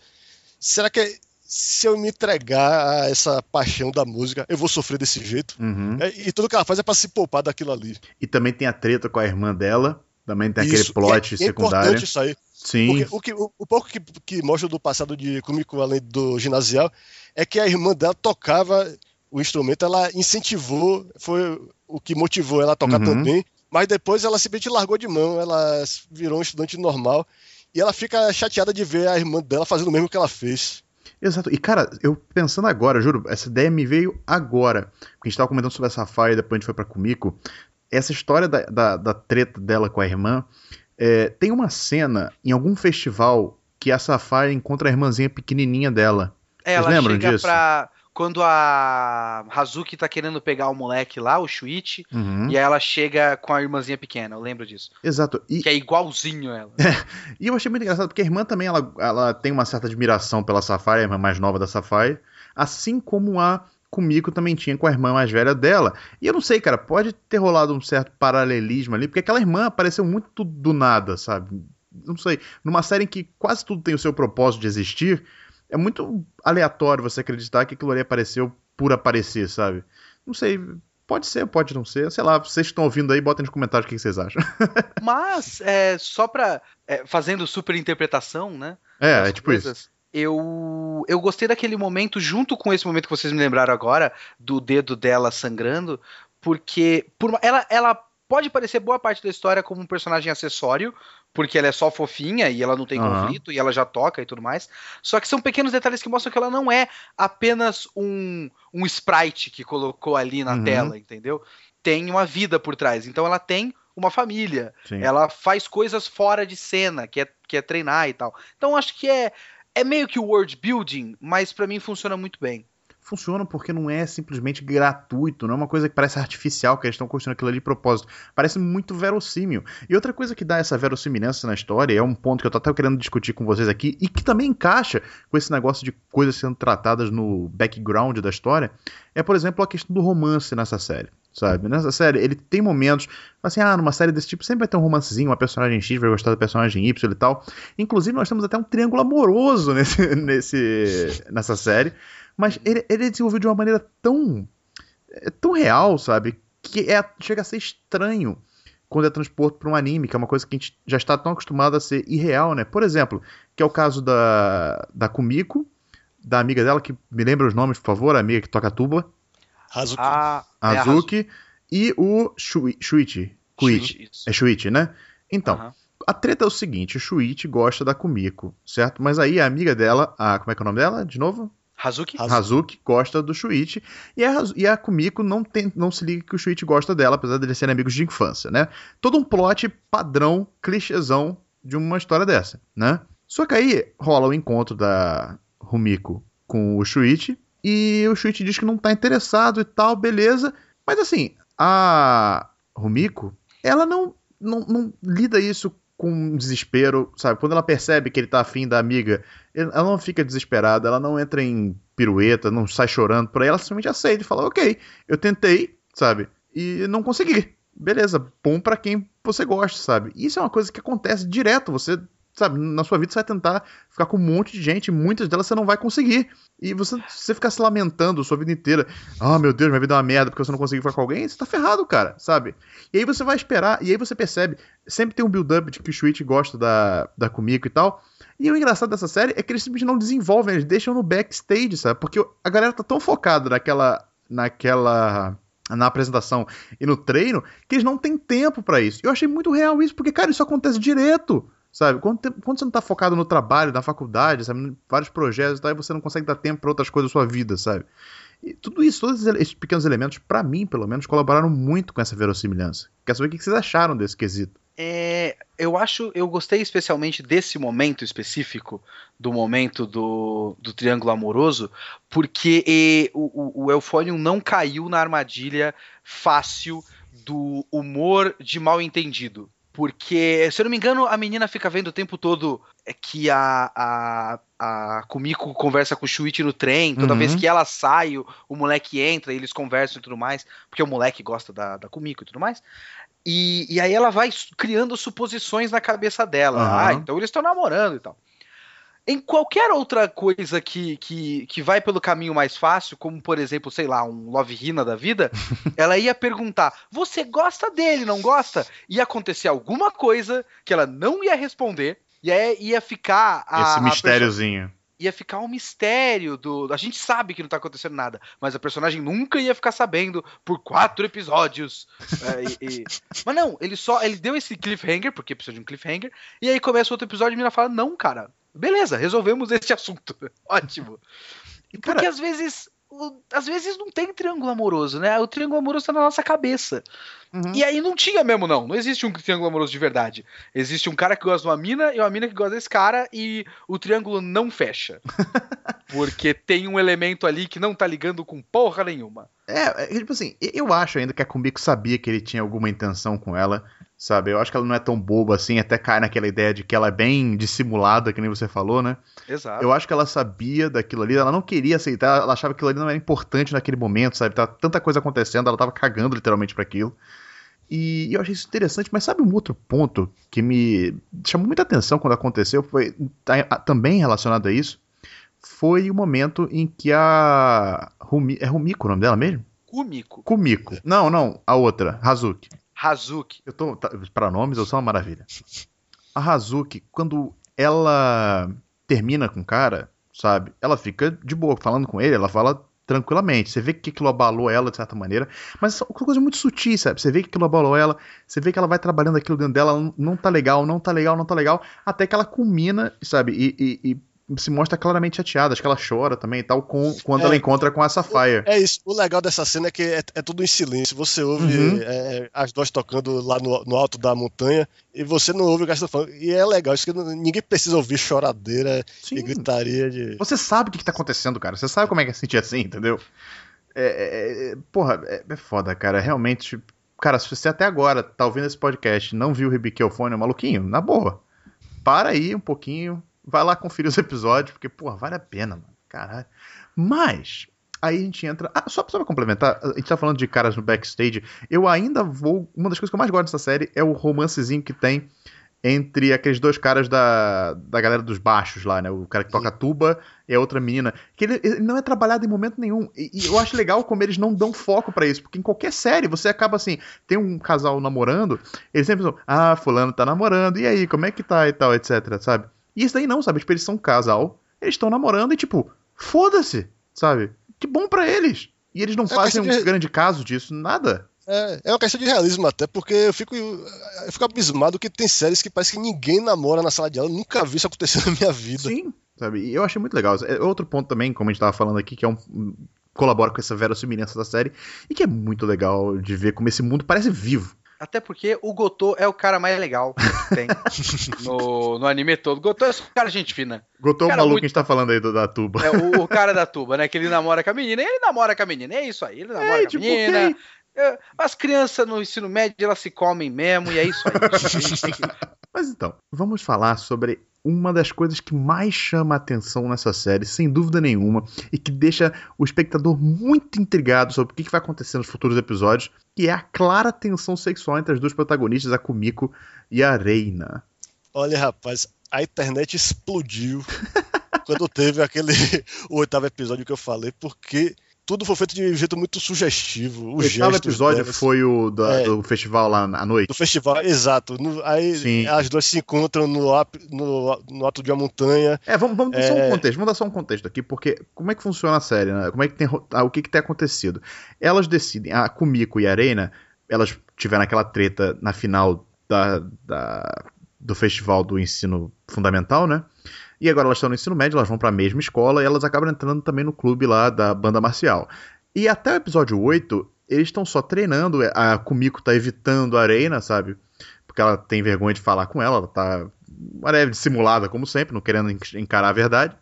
será que se eu me entregar a essa paixão da música, eu vou sofrer desse jeito? Uhum. É, e tudo que ela faz é para se poupar daquilo ali. E também tem a treta com a irmã dela. Também tem aquele isso, plot é, secundário. É importante isso aí. Sim. O, que, o, o pouco que, que mostra do passado de Kumiko, além do ginasial, é que a irmã dela tocava o instrumento, ela incentivou, foi o que motivou ela a tocar uhum. também, mas depois ela simplesmente largou de mão, ela virou um estudante normal. E ela fica chateada de ver a irmã dela fazendo o mesmo que ela fez. Exato. E, cara, eu pensando agora, juro, essa ideia me veio agora. Porque a gente tava comentando sobre essa Safari, depois a gente foi pra Kumiko. Essa história da, da, da treta dela com a irmã. É, tem uma cena em algum festival que a Safari encontra a irmãzinha pequenininha dela. É, ela lembram chega disso? pra quando a Hazuki tá querendo pegar o moleque lá, o Shuichi, uhum. e aí ela chega com a irmãzinha pequena, eu lembro disso. Exato. E... Que é igualzinho ela. E eu achei muito engraçado, porque a irmã também, ela, ela tem uma certa admiração pela Safari, a irmã mais nova da Safari, assim como a Kumiko também tinha com a irmã mais velha dela. E eu não sei, cara, pode ter rolado um certo paralelismo ali, porque aquela irmã apareceu muito do nada, sabe? Não sei, numa série em que quase tudo tem o seu propósito de existir, é muito aleatório você acreditar que aquilo ali apareceu por aparecer, sabe? Não sei, pode ser, pode não ser. Sei lá, vocês estão ouvindo aí, botem nos comentários o que vocês acham. Mas, é, só pra. É, fazendo super interpretação, né? É, é tipo coisas, isso. Eu, eu gostei daquele momento, junto com esse momento que vocês me lembraram agora, do dedo dela sangrando, porque por, ela, ela pode parecer boa parte da história como um personagem acessório, porque ela é só fofinha e ela não tem uhum. conflito e ela já toca e tudo mais. Só que são pequenos detalhes que mostram que ela não é apenas um, um sprite que colocou ali na uhum. tela, entendeu? Tem uma vida por trás. Então ela tem uma família. Sim. Ela faz coisas fora de cena, que é, que é treinar e tal. Então acho que é, é meio que o world building, mas para mim funciona muito bem funcionam porque não é simplesmente gratuito, não é uma coisa que parece artificial, que eles estão construindo aquilo ali de propósito. Parece muito verossímil. E outra coisa que dá essa verossimilhança na história, é um ponto que eu tô até querendo discutir com vocês aqui, e que também encaixa com esse negócio de coisas sendo tratadas no background da história, é, por exemplo, a questão do romance nessa série sabe? Nessa série, ele tem momentos, assim, ah, numa série desse tipo sempre vai ter um romancezinho, uma personagem X vai gostar da personagem Y e tal. Inclusive, nós temos até um triângulo amoroso nesse, nesse, nessa série. Mas ele, ele é desenvolvido de uma maneira tão. É, tão real, sabe? Que é, chega a ser estranho quando é transporto para um anime, que é uma coisa que a gente já está tão acostumado a ser irreal, né? Por exemplo, que é o caso da, da Kumiko, da amiga dela, que me lembra os nomes, por favor, a amiga que toca tuba. Hazuki. A... É Hazuki. É e o Shui, Shuichi. Shuichi. É Shuichi, né? Então, uhum. a treta é o seguinte: o Shuichi gosta da Kumiko, certo? Mas aí a amiga dela, a. Como é que é o nome dela? De novo? Hazuki? Hazuki gosta do Shuichi e a, e a Kumiko não, tem, não se liga que o Shuichi gosta dela, apesar de eles serem amigos de infância, né? Todo um plot padrão, clichêzão de uma história dessa, né? Só que aí rola o encontro da Rumiko com o Shuichi e o Shuichi diz que não tá interessado e tal, beleza. Mas assim, a Rumiko, ela não, não, não lida isso com desespero, sabe? Quando ela percebe que ele tá afim da amiga, ela não fica desesperada, ela não entra em pirueta, não sai chorando por aí, ela simplesmente aceita e fala, ok, eu tentei, sabe? E não consegui. Beleza, bom para quem você gosta, sabe? Isso é uma coisa que acontece direto, você sabe, na sua vida você vai tentar ficar com um monte de gente, muitas delas você não vai conseguir. E você, você ficar se lamentando a sua vida inteira, ah, oh, meu Deus, minha vida é uma merda porque você não conseguiu ficar com alguém, você tá ferrado, cara, sabe? E aí você vai esperar, e aí você percebe, sempre tem um build-up de que o Switch gosta da, da Kumiko e tal. E o engraçado dessa série é que eles simplesmente não desenvolvem, eles deixam no backstage, sabe? Porque a galera tá tão focada naquela. naquela na apresentação e no treino, que eles não têm tempo para isso. Eu achei muito real isso, porque, cara, isso acontece direto. Sabe? Quando, quando você não tá focado no trabalho, na faculdade, sabe? Vários projetos, tá? você não consegue dar tempo para outras coisas da sua vida, sabe? E tudo isso, todos esses pequenos elementos, para mim, pelo menos, colaboraram muito com essa verossimilhança. Quer saber o que vocês acharam desse quesito? É, eu acho, eu gostei especialmente desse momento específico, do momento do, do triângulo amoroso, porque e, o, o, o Eufônio não caiu na armadilha fácil do humor de mal entendido. Porque, se eu não me engano, a menina fica vendo o tempo todo é, que a, a, a Kumiko conversa com o Shuichi no trem. Toda uhum. vez que ela sai, o, o, moleque entra e eles conversam e tudo mais. Porque o moleque gosta da, da Kumiko e tudo mais. E, e aí ela vai criando suposições na cabeça dela. Uhum. Ah, então eles estão namorando e tal. Em qualquer outra coisa que, que, que vai pelo caminho mais fácil, como por exemplo, sei lá, um Love Hina da vida, ela ia perguntar: Você gosta dele, não gosta? Ia acontecer alguma coisa que ela não ia responder, e aí ia ficar. A, Esse mistériozinho. ia ficar um mistério do. A gente sabe que não tá acontecendo nada, mas a personagem nunca ia ficar sabendo por quatro episódios. é, e, e... Mas não, ele só. Ele deu esse cliffhanger, porque precisa de um cliffhanger, e aí começa outro episódio e a menina fala: Não, cara, beleza, resolvemos este assunto. Ótimo. Cara, porque às vezes às vezes não tem triângulo amoroso, né? O triângulo amoroso tá na nossa cabeça. Uhum. E aí não tinha mesmo, não. Não existe um triângulo amoroso de verdade. Existe um cara que gosta de uma mina e uma mina que gosta desse cara e o triângulo não fecha. porque tem um elemento ali que não tá ligando com porra nenhuma. É, é tipo assim, eu acho ainda que a Kumiko sabia que ele tinha alguma intenção com ela sabe? Eu acho que ela não é tão boba assim, até cai naquela ideia de que ela é bem dissimulada, que nem você falou, né? Exato. Eu acho que ela sabia daquilo ali, ela não queria aceitar, ela achava que aquilo ali não era importante naquele momento, sabe? Tava tanta coisa acontecendo, ela tava cagando literalmente para aquilo. E eu achei isso interessante, mas sabe um outro ponto que me chamou muita atenção quando aconteceu, foi tá, também relacionado a isso, foi o momento em que a Rumi, é Rumiko o nome dela mesmo? Kumiko. Kumiko. Não, não, a outra, Hazuki. Hazuki. Eu tô. Tá, para nomes, eu sou uma maravilha. A Hazuki, quando ela termina com o cara, sabe? Ela fica de boa falando com ele, ela fala tranquilamente. Você vê que aquilo abalou ela de certa maneira, mas é uma coisa muito sutil, sabe? Você vê que aquilo abalou ela, você vê que ela vai trabalhando aquilo dentro dela, não tá legal, não tá legal, não tá legal, até que ela culmina, sabe? E, e, e se mostra claramente chateada, acho que ela chora também e tal, com, quando é, ela encontra com a Sapphire. É isso, o legal dessa cena é que é, é tudo em silêncio, você ouve uhum. é, as duas tocando lá no, no, alto da montanha, e você não ouve o elas falando, e é legal, isso que ninguém precisa ouvir choradeira Sim. e gritaria de... Você sabe o que, que tá acontecendo, cara, você sabe como é que é sentir assim, entendeu? É, é, é porra, é, é, foda, cara, realmente... Cara, se você até agora tá ouvindo esse podcast não viu o Ribiqueofone, maluquinho, na boa, para aí um pouquinho, Vai lá conferir os episódios, porque, porra, vale a pena, mano. Caralho. Mas, aí a gente entra. Ah, só, só pra complementar, a gente tá falando de caras no backstage. Eu ainda vou. Uma das coisas que eu mais gosto dessa série é o romancezinho que tem entre aqueles dois caras da, da galera dos baixos lá, né? O cara que toca tuba e a outra menina. Que ele, ele não é trabalhado em momento nenhum. E, e eu acho legal como eles não dão foco para isso. Porque em qualquer série você acaba assim: tem um casal namorando, eles sempre falam, ah, fulano tá namorando, e aí, como é que tá e tal, etc, sabe? E isso daí não, sabe? Tipo, eles são um casal, eles estão namorando e, tipo, foda-se, sabe? Que bom para eles. E eles não é fazem um de... grande caso disso, nada. É, é uma questão de realismo até, porque eu fico, eu fico abismado que tem séries que parece que ninguém namora na sala de aula. Eu nunca vi isso acontecer na minha vida. Sim, sabe? E eu achei muito legal. É outro ponto também, como a gente tava falando aqui, que é um colabora com essa verossimilhança da série e que é muito legal de ver como esse mundo parece vivo. Até porque o Gotô é o cara mais legal que tem no, no anime todo. Gotô é um cara gente fina. Gotô é o maluco muito... que a gente tá falando aí do, da tuba. É o, o, cara da tuba, né? Que ele namora com a menina. E ele namora com a menina. É isso aí. Ele namora é, com a tipo, menina. Okay. É, as crianças no ensino médio, elas se comem mesmo. E é isso aí. Mas então, vamos falar sobre uma das coisas que mais chama a atenção nessa série, sem dúvida nenhuma, e que deixa o espectador muito intrigado sobre o que vai acontecer nos futuros episódios, que é a clara tensão sexual entre as duas protagonistas, a Kumiko e a Reina. Olha, rapaz, a internet explodiu quando teve aquele o oitavo episódio que eu falei, porque tudo foi feito de um jeito muito sugestivo. O oitavo episódio delas. foi o do, é, do, festival lá à noite. Do festival, exato. No, aí Sim. as duas se encontram no, no, no alto de uma montanha. É, vamos, vamos dar é... só um é. contexto. Vamos dar só um contexto aqui, porque como é que funciona a série, né? Como é que tem, ah, o que, que tem acontecido? Elas decidem, a Kumiko e a Arena, elas tiveram aquela treta na final da, da, do festival do ensino fundamental, né? E agora elas estão no ensino médio, elas vão para a mesma escola e elas acabam entrando também no clube lá da banda marcial. E até o episódio 8, eles estão só treinando, a Kumiko tá evitando a Arena, sabe? Porque ela tem vergonha de falar com ela, ela tá leve dissimulada, como sempre, não querendo encarar a verdade.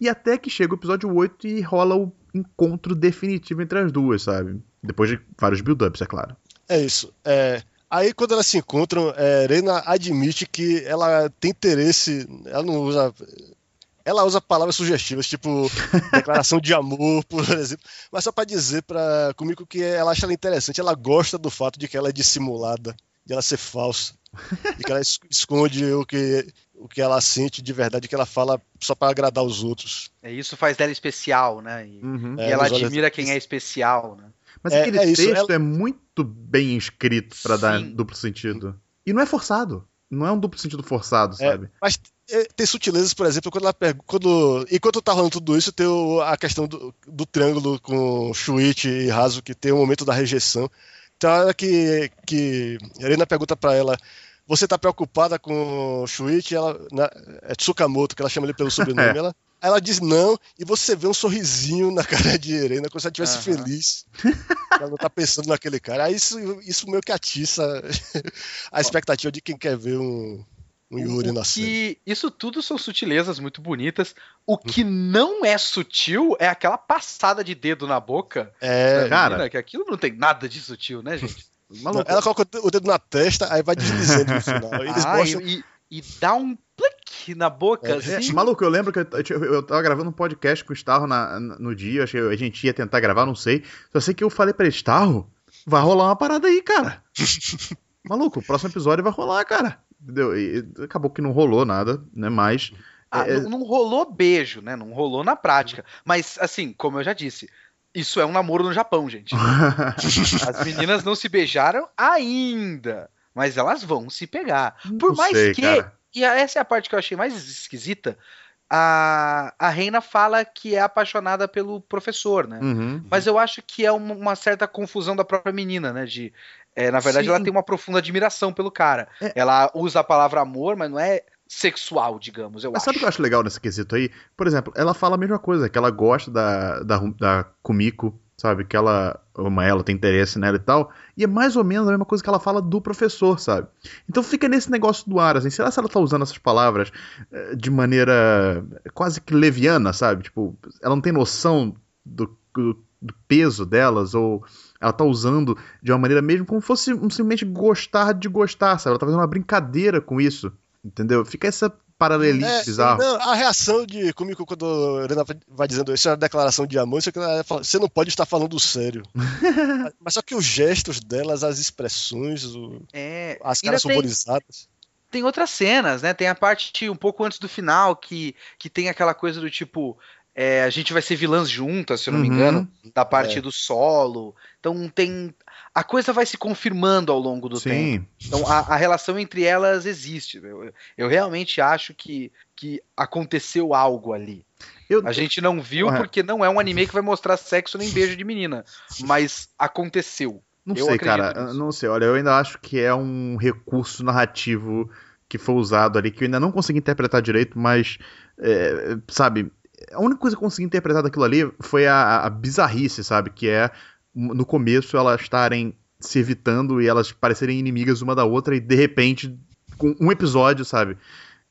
E até que chega o episódio 8 e rola o encontro definitivo entre as duas, sabe? Depois de vários build-ups, é claro. É isso. É, Aí quando elas se encontram, é, Rena admite que ela tem interesse, ela não usa. Ela usa palavras sugestivas, tipo declaração de amor, por exemplo, mas só para dizer para comigo que ela acha ela interessante, ela gosta do fato de que ela é dissimulada, de ela ser falsa, de que ela esconde o que, o que ela sente de verdade, que ela fala só para agradar os outros. É, isso faz dela especial, né? E, uhum. e é, ela admira olhos... quem é especial, né? Mas é, aquele é texto ela... é muito bem escrito para dar duplo sentido. E não é forçado. Não é um duplo sentido forçado, é, sabe? Mas é, tem sutilezas, por exemplo, quando ela quando Enquanto tá rolando tudo isso, tem o, a questão do, do triângulo com Shuichi e Raso, que tem o momento da rejeição. Tem a hora que, que Helena pergunta para ela você tá preocupada com o Shuichi? Ela, na, é Tsukamoto, que ela chama ele pelo sobrenome. ela, ela diz não, e você vê um sorrisinho na cara de Irena, como se ela estivesse uhum. feliz. ela não tá pensando naquele cara. Aí isso, isso meio que atiça a expectativa de quem quer ver um, um Yuri na série. Isso tudo são sutilezas muito bonitas. O que não é sutil é aquela passada de dedo na boca. É, cara. Menina, que aquilo não tem nada de sutil, né, gente? Maluco. Ela coloca o dedo na testa, aí vai deslizando no final. Eles ah, mostram... e, e dá um plique na boca, é, assim. É, maluco, eu lembro que eu, eu, eu tava gravando um podcast com o Starro na, no dia, que a gente ia tentar gravar, não sei. Só sei que eu falei pra ele, Starro, vai rolar uma parada aí, cara. maluco, o próximo episódio vai rolar, cara. Entendeu? E acabou que não rolou nada, né? Mas. Ah, é... não, não rolou beijo, né? Não rolou na prática. Mas, assim, como eu já disse, isso é um namoro no Japão, gente. As meninas não se beijaram ainda, mas elas vão se pegar. Por não mais sei, que. Cara. E essa é a parte que eu achei mais esquisita. A, a Reina fala que é apaixonada pelo professor, né? Uhum. Mas eu acho que é uma, uma, certa confusão da própria menina, né? De, é, na verdade, Sim. ela tem uma profunda admiração pelo cara. É. Ela usa a palavra amor, mas não é sexual, digamos, eu Mas acho. sabe o que eu acho legal nesse quesito aí? Por exemplo, ela fala a mesma coisa, que ela gosta da, da, da Kumiko, sabe? Que ela ama ela, tem interesse nela e tal. E é mais ou menos a mesma coisa que ela fala do professor, sabe? Então fica nesse negócio do ar, assim. Será que ela tá usando essas palavras eh, de maneira quase que leviana, sabe? Tipo, ela não tem noção do, do, do peso delas, ou ela tá usando de uma maneira mesmo como fosse simplesmente gostar de gostar, sabe? Ela tá fazendo uma brincadeira com isso. Entendeu? Fica essa paralelismo é, bizarro. Não, a reação de comigo quando a Helena vai dizendo isso é uma declaração de amor, você não pode estar falando sério. Mas só que os gestos delas, as expressões, o, é, as caras saborizadas. Tem, tem outras cenas, né? Tem a parte um pouco antes do final que, que tem aquela coisa do tipo. É, a gente vai ser vilãs juntas, se eu não uhum. me engano, da parte é. do solo. Então tem a coisa vai se confirmando ao longo do Sim. tempo. Então a, a, relação entre elas existe. Eu, eu realmente acho que, que aconteceu algo ali. Eu... A gente não viu uhum. porque não é um anime que vai mostrar sexo nem beijo de menina, mas aconteceu. Não eu sei, cara. Nisso. Não sei. Olha, eu ainda acho que é um recurso narrativo que foi usado ali que eu ainda não consegui interpretar direito, mas é, sabe, a única coisa que eu consegui interpretar daquilo ali foi a, a bizarrice, sabe? Que é no começo elas estarem se evitando e elas parecerem inimigas uma da outra e de repente, com um episódio, sabe?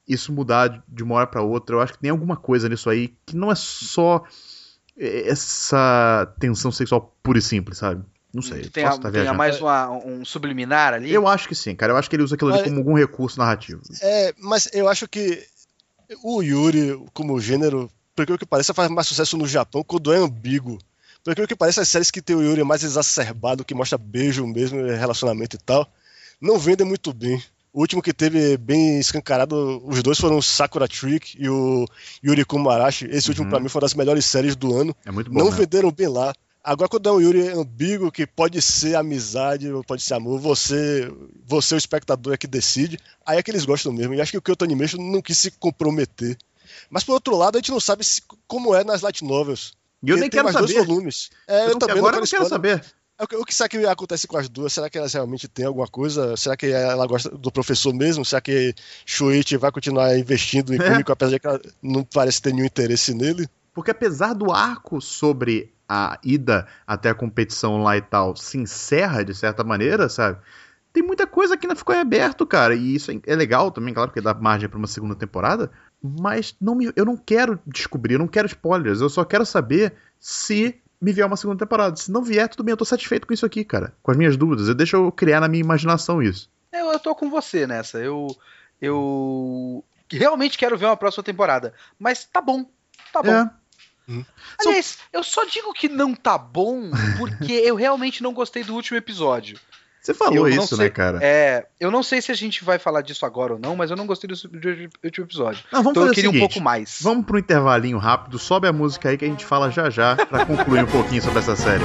Isso mudar de uma hora para outra. Eu acho que tem alguma coisa nisso aí que não é só essa tensão sexual pura e simples, sabe? Não sei. Tem, a, tem mais uma, um subliminar ali? Eu acho que sim, cara. Eu acho que ele usa aquilo ali como algum recurso narrativo. É, mas eu acho que o Yuri, como gênero, porque o que parece, faz mais sucesso no Japão quando é ambíguo. Porque o que parece, as séries que tem o Yuri mais exacerbado, que mostra beijo mesmo, relacionamento e tal, não vendem muito bem. O último que teve bem escancarado, os dois foram o Sakura Trick e o Yuri Kumarashi. Esse uhum. último, para mim, foi uma das melhores séries do ano. É muito bom. Não né? venderam bem lá. Agora, quando é um Yuri ambíguo, que pode ser amizade, pode ser amor, você, você o espectador, é que decide, aí é que eles gostam mesmo. E acho que o Kyoto Animation não quis se comprometer. Mas, por outro lado, a gente não sabe se, como é nas light novels. E eu nem quero saber. Dois volumes. É, eu, eu também agora não quero, não quero saber. É o que será que acontece com as duas? Será que elas realmente têm alguma coisa? Será que ela gosta do professor mesmo? Será que Shuichi vai continuar investindo em é. apesar de que ela não parece ter nenhum interesse nele? Porque apesar do arco sobre a ida até a competição lá e tal se encerra de certa maneira, sabe? Tem muita coisa que ainda ficou em aberto, cara. E isso é legal também, claro, porque dá margem para uma segunda temporada mas não me, eu não quero descobrir, eu não quero spoilers, eu só quero saber se me vier uma segunda temporada. Se não vier, tudo bem, eu tô satisfeito com isso aqui, cara. Com as minhas dúvidas. Eu deixo eu criar na minha imaginação isso. Eu, eu tô com você nessa. Eu. Eu realmente quero ver uma próxima temporada. Mas tá bom. Tá bom. É. Hum. Aliás, eu só digo que não tá bom porque eu realmente não gostei do último episódio. Você falou isso, sei, né, cara? É, eu não sei se a gente vai falar disso agora ou não, mas eu não gostei do, último episódio. Não, vamos então eu queria seguinte, um pouco mais. Vamos pro intervalinho rápido, sobe a música aí que a gente fala já já para concluir um pouquinho sobre essa série.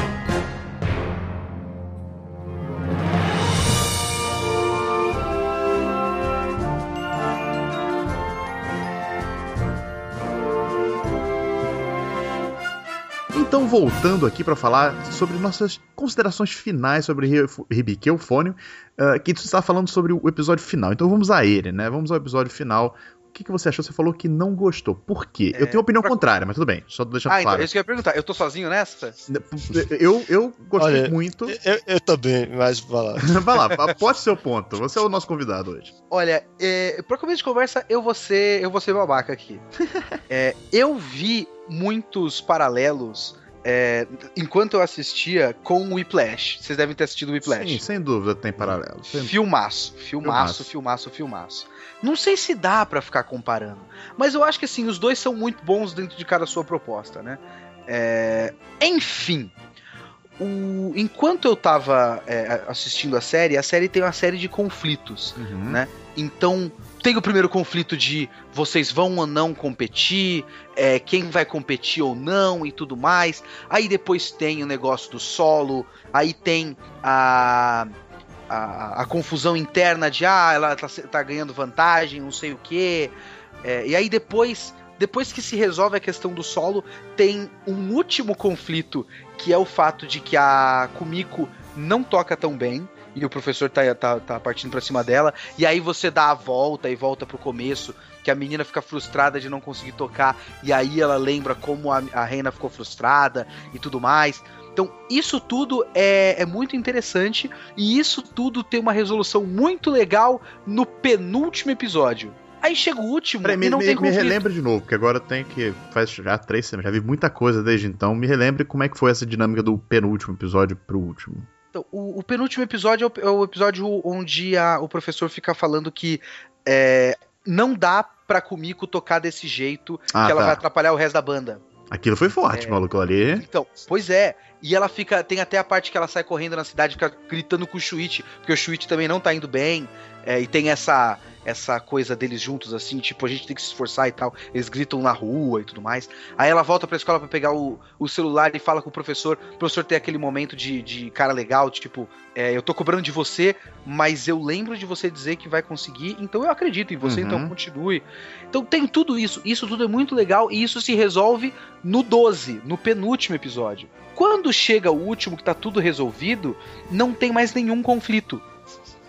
Voltando aqui para falar sobre nossas considerações finais sobre Ribique Eufônio, uh, que você está falando sobre o episódio final. Então vamos a ele, né? Vamos ao episódio final que, que você achou? Você falou que não gostou. Por quê? É, eu tenho opinião pra... contrária, mas tudo bem. Só deixar ah, então, claro. Então, isso que eu ia perguntar. Eu tô sozinho nessa? Eu, eu gostei Olha, muito. Eu, eu, também, mas vai lá. vai lá, aposte seu ponto. Você é o nosso convidado hoje. Olha, é, pra começo de conversa, eu vou ser, eu vou ser babaca aqui. é, eu vi muitos paralelos é, enquanto eu assistia com o Whiplash. Vocês devem ter assistido o Whiplash. Sim, sem dúvida tem paralelo. Filmaço, filmaço, filmaço, filmaço, filmaço. Não sei se dá para ficar comparando, mas eu acho que assim, os dois são muito bons dentro de cada sua proposta, né? É... Enfim, o... enquanto eu tava é, assistindo a série, a série tem uma série de conflitos, uhum. né? Então, tem o primeiro conflito de vocês vão ou não competir, é, quem vai competir ou não e tudo mais. Aí depois tem o negócio do solo, aí tem a a, a, confusão interna de ah, ela tá, tá ganhando vantagem, não sei o que. É, e aí depois, depois que se resolve a questão do solo, tem um último conflito que é o fato de que a Kumiko não toca tão bem. E o professor tá, tá, tá partindo pra cima dela. E aí você dá a volta e volta pro começo. Que a menina fica frustrada de não conseguir tocar. E aí ela lembra como a, a Reina ficou frustrada e tudo mais. Então, isso tudo é, é muito interessante e isso tudo tem uma resolução muito legal no penúltimo episódio. Aí chega o último Peraí, me, não me, tem conflito. Me relembra de novo, porque agora tem que. Faz já três semanas, já vi muita coisa desde então. Me relembre como é que foi essa dinâmica do penúltimo episódio pro último. Então, o, o penúltimo episódio é o, é o episódio onde a, o professor fica falando que é, não dá pra Kumiko tocar desse jeito, ah, que ela tá. vai atrapalhar o resto da banda. Aquilo foi forte, é... maluco ali. Então, pois é. E ela fica. Tem até a parte que ela sai correndo na cidade, fica gritando com o Shuichi, porque o Shuichi também não tá indo bem. É, e tem essa essa coisa deles juntos, assim, tipo, a gente tem que se esforçar e tal. Eles gritam na rua e tudo mais. Aí ela volta pra escola para pegar o, o celular e fala com o professor. O professor tem aquele momento de, de cara legal, de, tipo, é, eu tô cobrando de você, mas eu lembro de você dizer que vai conseguir, então eu acredito em você, então uhum. então continue. Então tem tudo isso. Isso tudo é muito legal e isso se resolve no 12, no penúltimo episódio. Quando chega o último, que tá tudo resolvido, não tem mais nenhum conflito.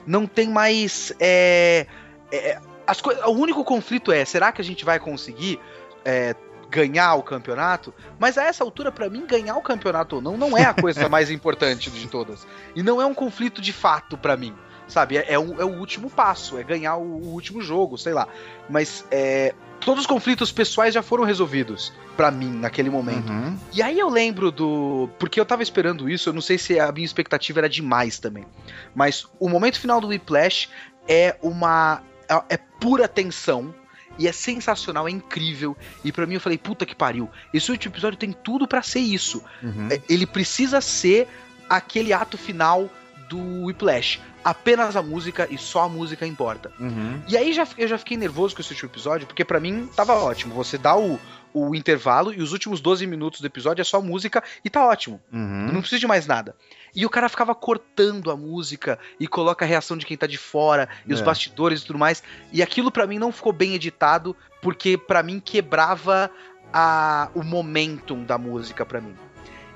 Não tem mais. É, é, as o único conflito é: será que a gente vai conseguir é, ganhar o campeonato? Mas a essa altura, para mim, ganhar o campeonato ou não, não é a coisa mais importante de todas. E não é um conflito de fato para mim. Sabe? É, é, um, é, o último passo, é ganhar o, o último jogo, sei lá. Mas é, todos os conflitos pessoais já foram resolvidos para mim naquele momento. Uhum. E aí eu lembro do. Porque eu tava esperando isso, eu não sei se a minha expectativa era demais também. Mas o momento final do Whiplash é uma é, é pura tensão. E é sensacional, é incrível. E para mim eu falei, puta que pariu. Esse último episódio tem tudo para ser isso. Uhum. É, ele precisa ser aquele ato final do Whiplash. Apenas a música e só a música importa. Uhum. E aí já, eu já fiquei nervoso com esse último episódio, porque para mim tava ótimo. Você dá o, o intervalo e os últimos 12 minutos do episódio é só música e tá ótimo. Uhum. Não precisa de mais nada. E o cara ficava cortando a música e coloca a reação de quem tá de fora e é. os bastidores e tudo mais. E aquilo para mim não ficou bem editado, porque para mim quebrava a, o momentum da música para mim.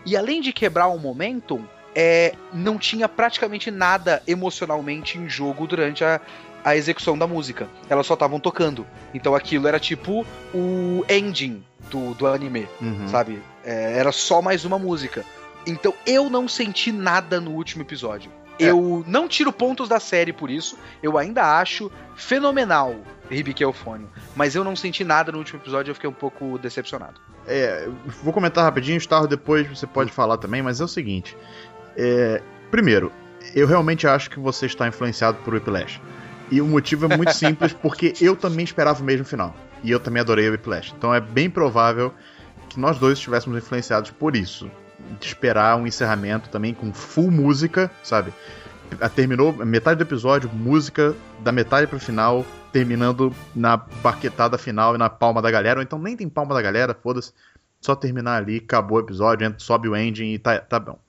E além de quebrar o momentum, é, não tinha praticamente nada emocionalmente em jogo durante a, a execução da música. Elas só estavam tocando. Então aquilo era tipo o ending do, do anime, uhum. sabe? É, era só mais uma música. Então eu não senti nada no último episódio. É. Eu não tiro pontos da série por isso. Eu ainda acho fenomenal Hibiki Eufônio. Mas eu não senti nada no último episódio, eu fiquei um pouco decepcionado. É, vou comentar rapidinho, Starro depois você pode falar também, mas é o seguinte. É, primeiro, eu realmente acho que você está influenciado por Whiplash. E o motivo é muito simples, porque eu também esperava o mesmo final. E eu também adorei o Whiplash. Então é bem provável que nós dois estivéssemos influenciados por isso. De esperar um encerramento também com full música, sabe? Terminou metade do episódio, música da metade pro final, terminando na baquetada final e na palma da galera. Ou então nem tem palma da galera, foda-se. Só terminar ali, acabou o episódio, sobe o ending e tá, tá bom.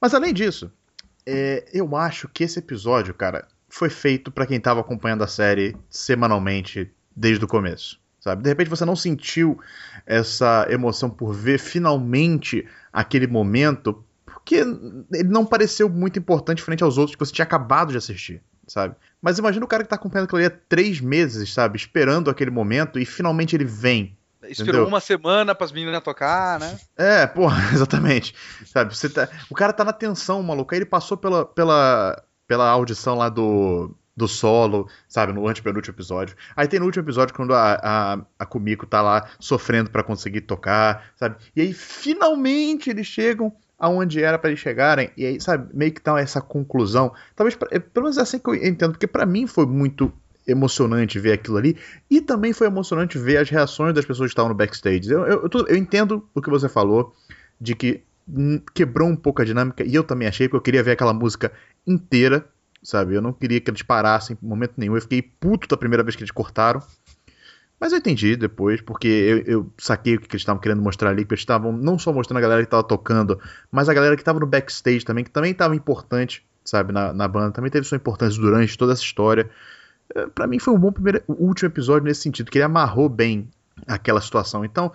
Mas além disso, é, eu acho que esse episódio, cara, foi feito para quem tava acompanhando a série semanalmente desde o começo sabe? De repente você não sentiu essa emoção por ver finalmente aquele momento, porque ele não pareceu muito importante frente aos outros que você tinha acabado de assistir, sabe? Mas imagina o cara que tá acompanhando aquilo ali há três meses, sabe? Esperando aquele momento e finalmente ele vem. Esperou Entendeu? uma semana para as meninas tocar, né? É, porra, exatamente. Sabe, você tá, o cara tá na tensão, maluco. Aí ele passou pela, pela, pela audição lá do, do solo, sabe, no antepenúltimo episódio. Aí tem no último episódio quando a, a, a Kumiko tá lá sofrendo para conseguir tocar, sabe? E aí finalmente eles chegam aonde era para eles chegarem, e aí, sabe, meio que tá essa conclusão. Talvez, pra, é, pelo menos é assim que eu entendo, porque para mim foi muito emocionante ver aquilo ali. E também foi emocionante ver as reações das pessoas que estavam no backstage. Eu, eu, eu, eu entendo o que você falou, de que quebrou um pouco a dinâmica, e eu também achei, porque eu queria ver aquela música inteira, sabe? Eu não queria que eles parassem em momento nenhum. Eu fiquei puto da primeira vez que eles cortaram. Mas eu entendi depois, porque eu, eu saquei o que eles estavam querendo mostrar ali, que eles estavam não só mostrando a galera que estava tocando, mas a galera que estava no backstage também, que também estava importante, sabe, na, na banda, também teve sua importância durante toda essa história. É, para mim foi um bom primeiro, último episódio nesse sentido, que ele amarrou bem aquela situação. Então,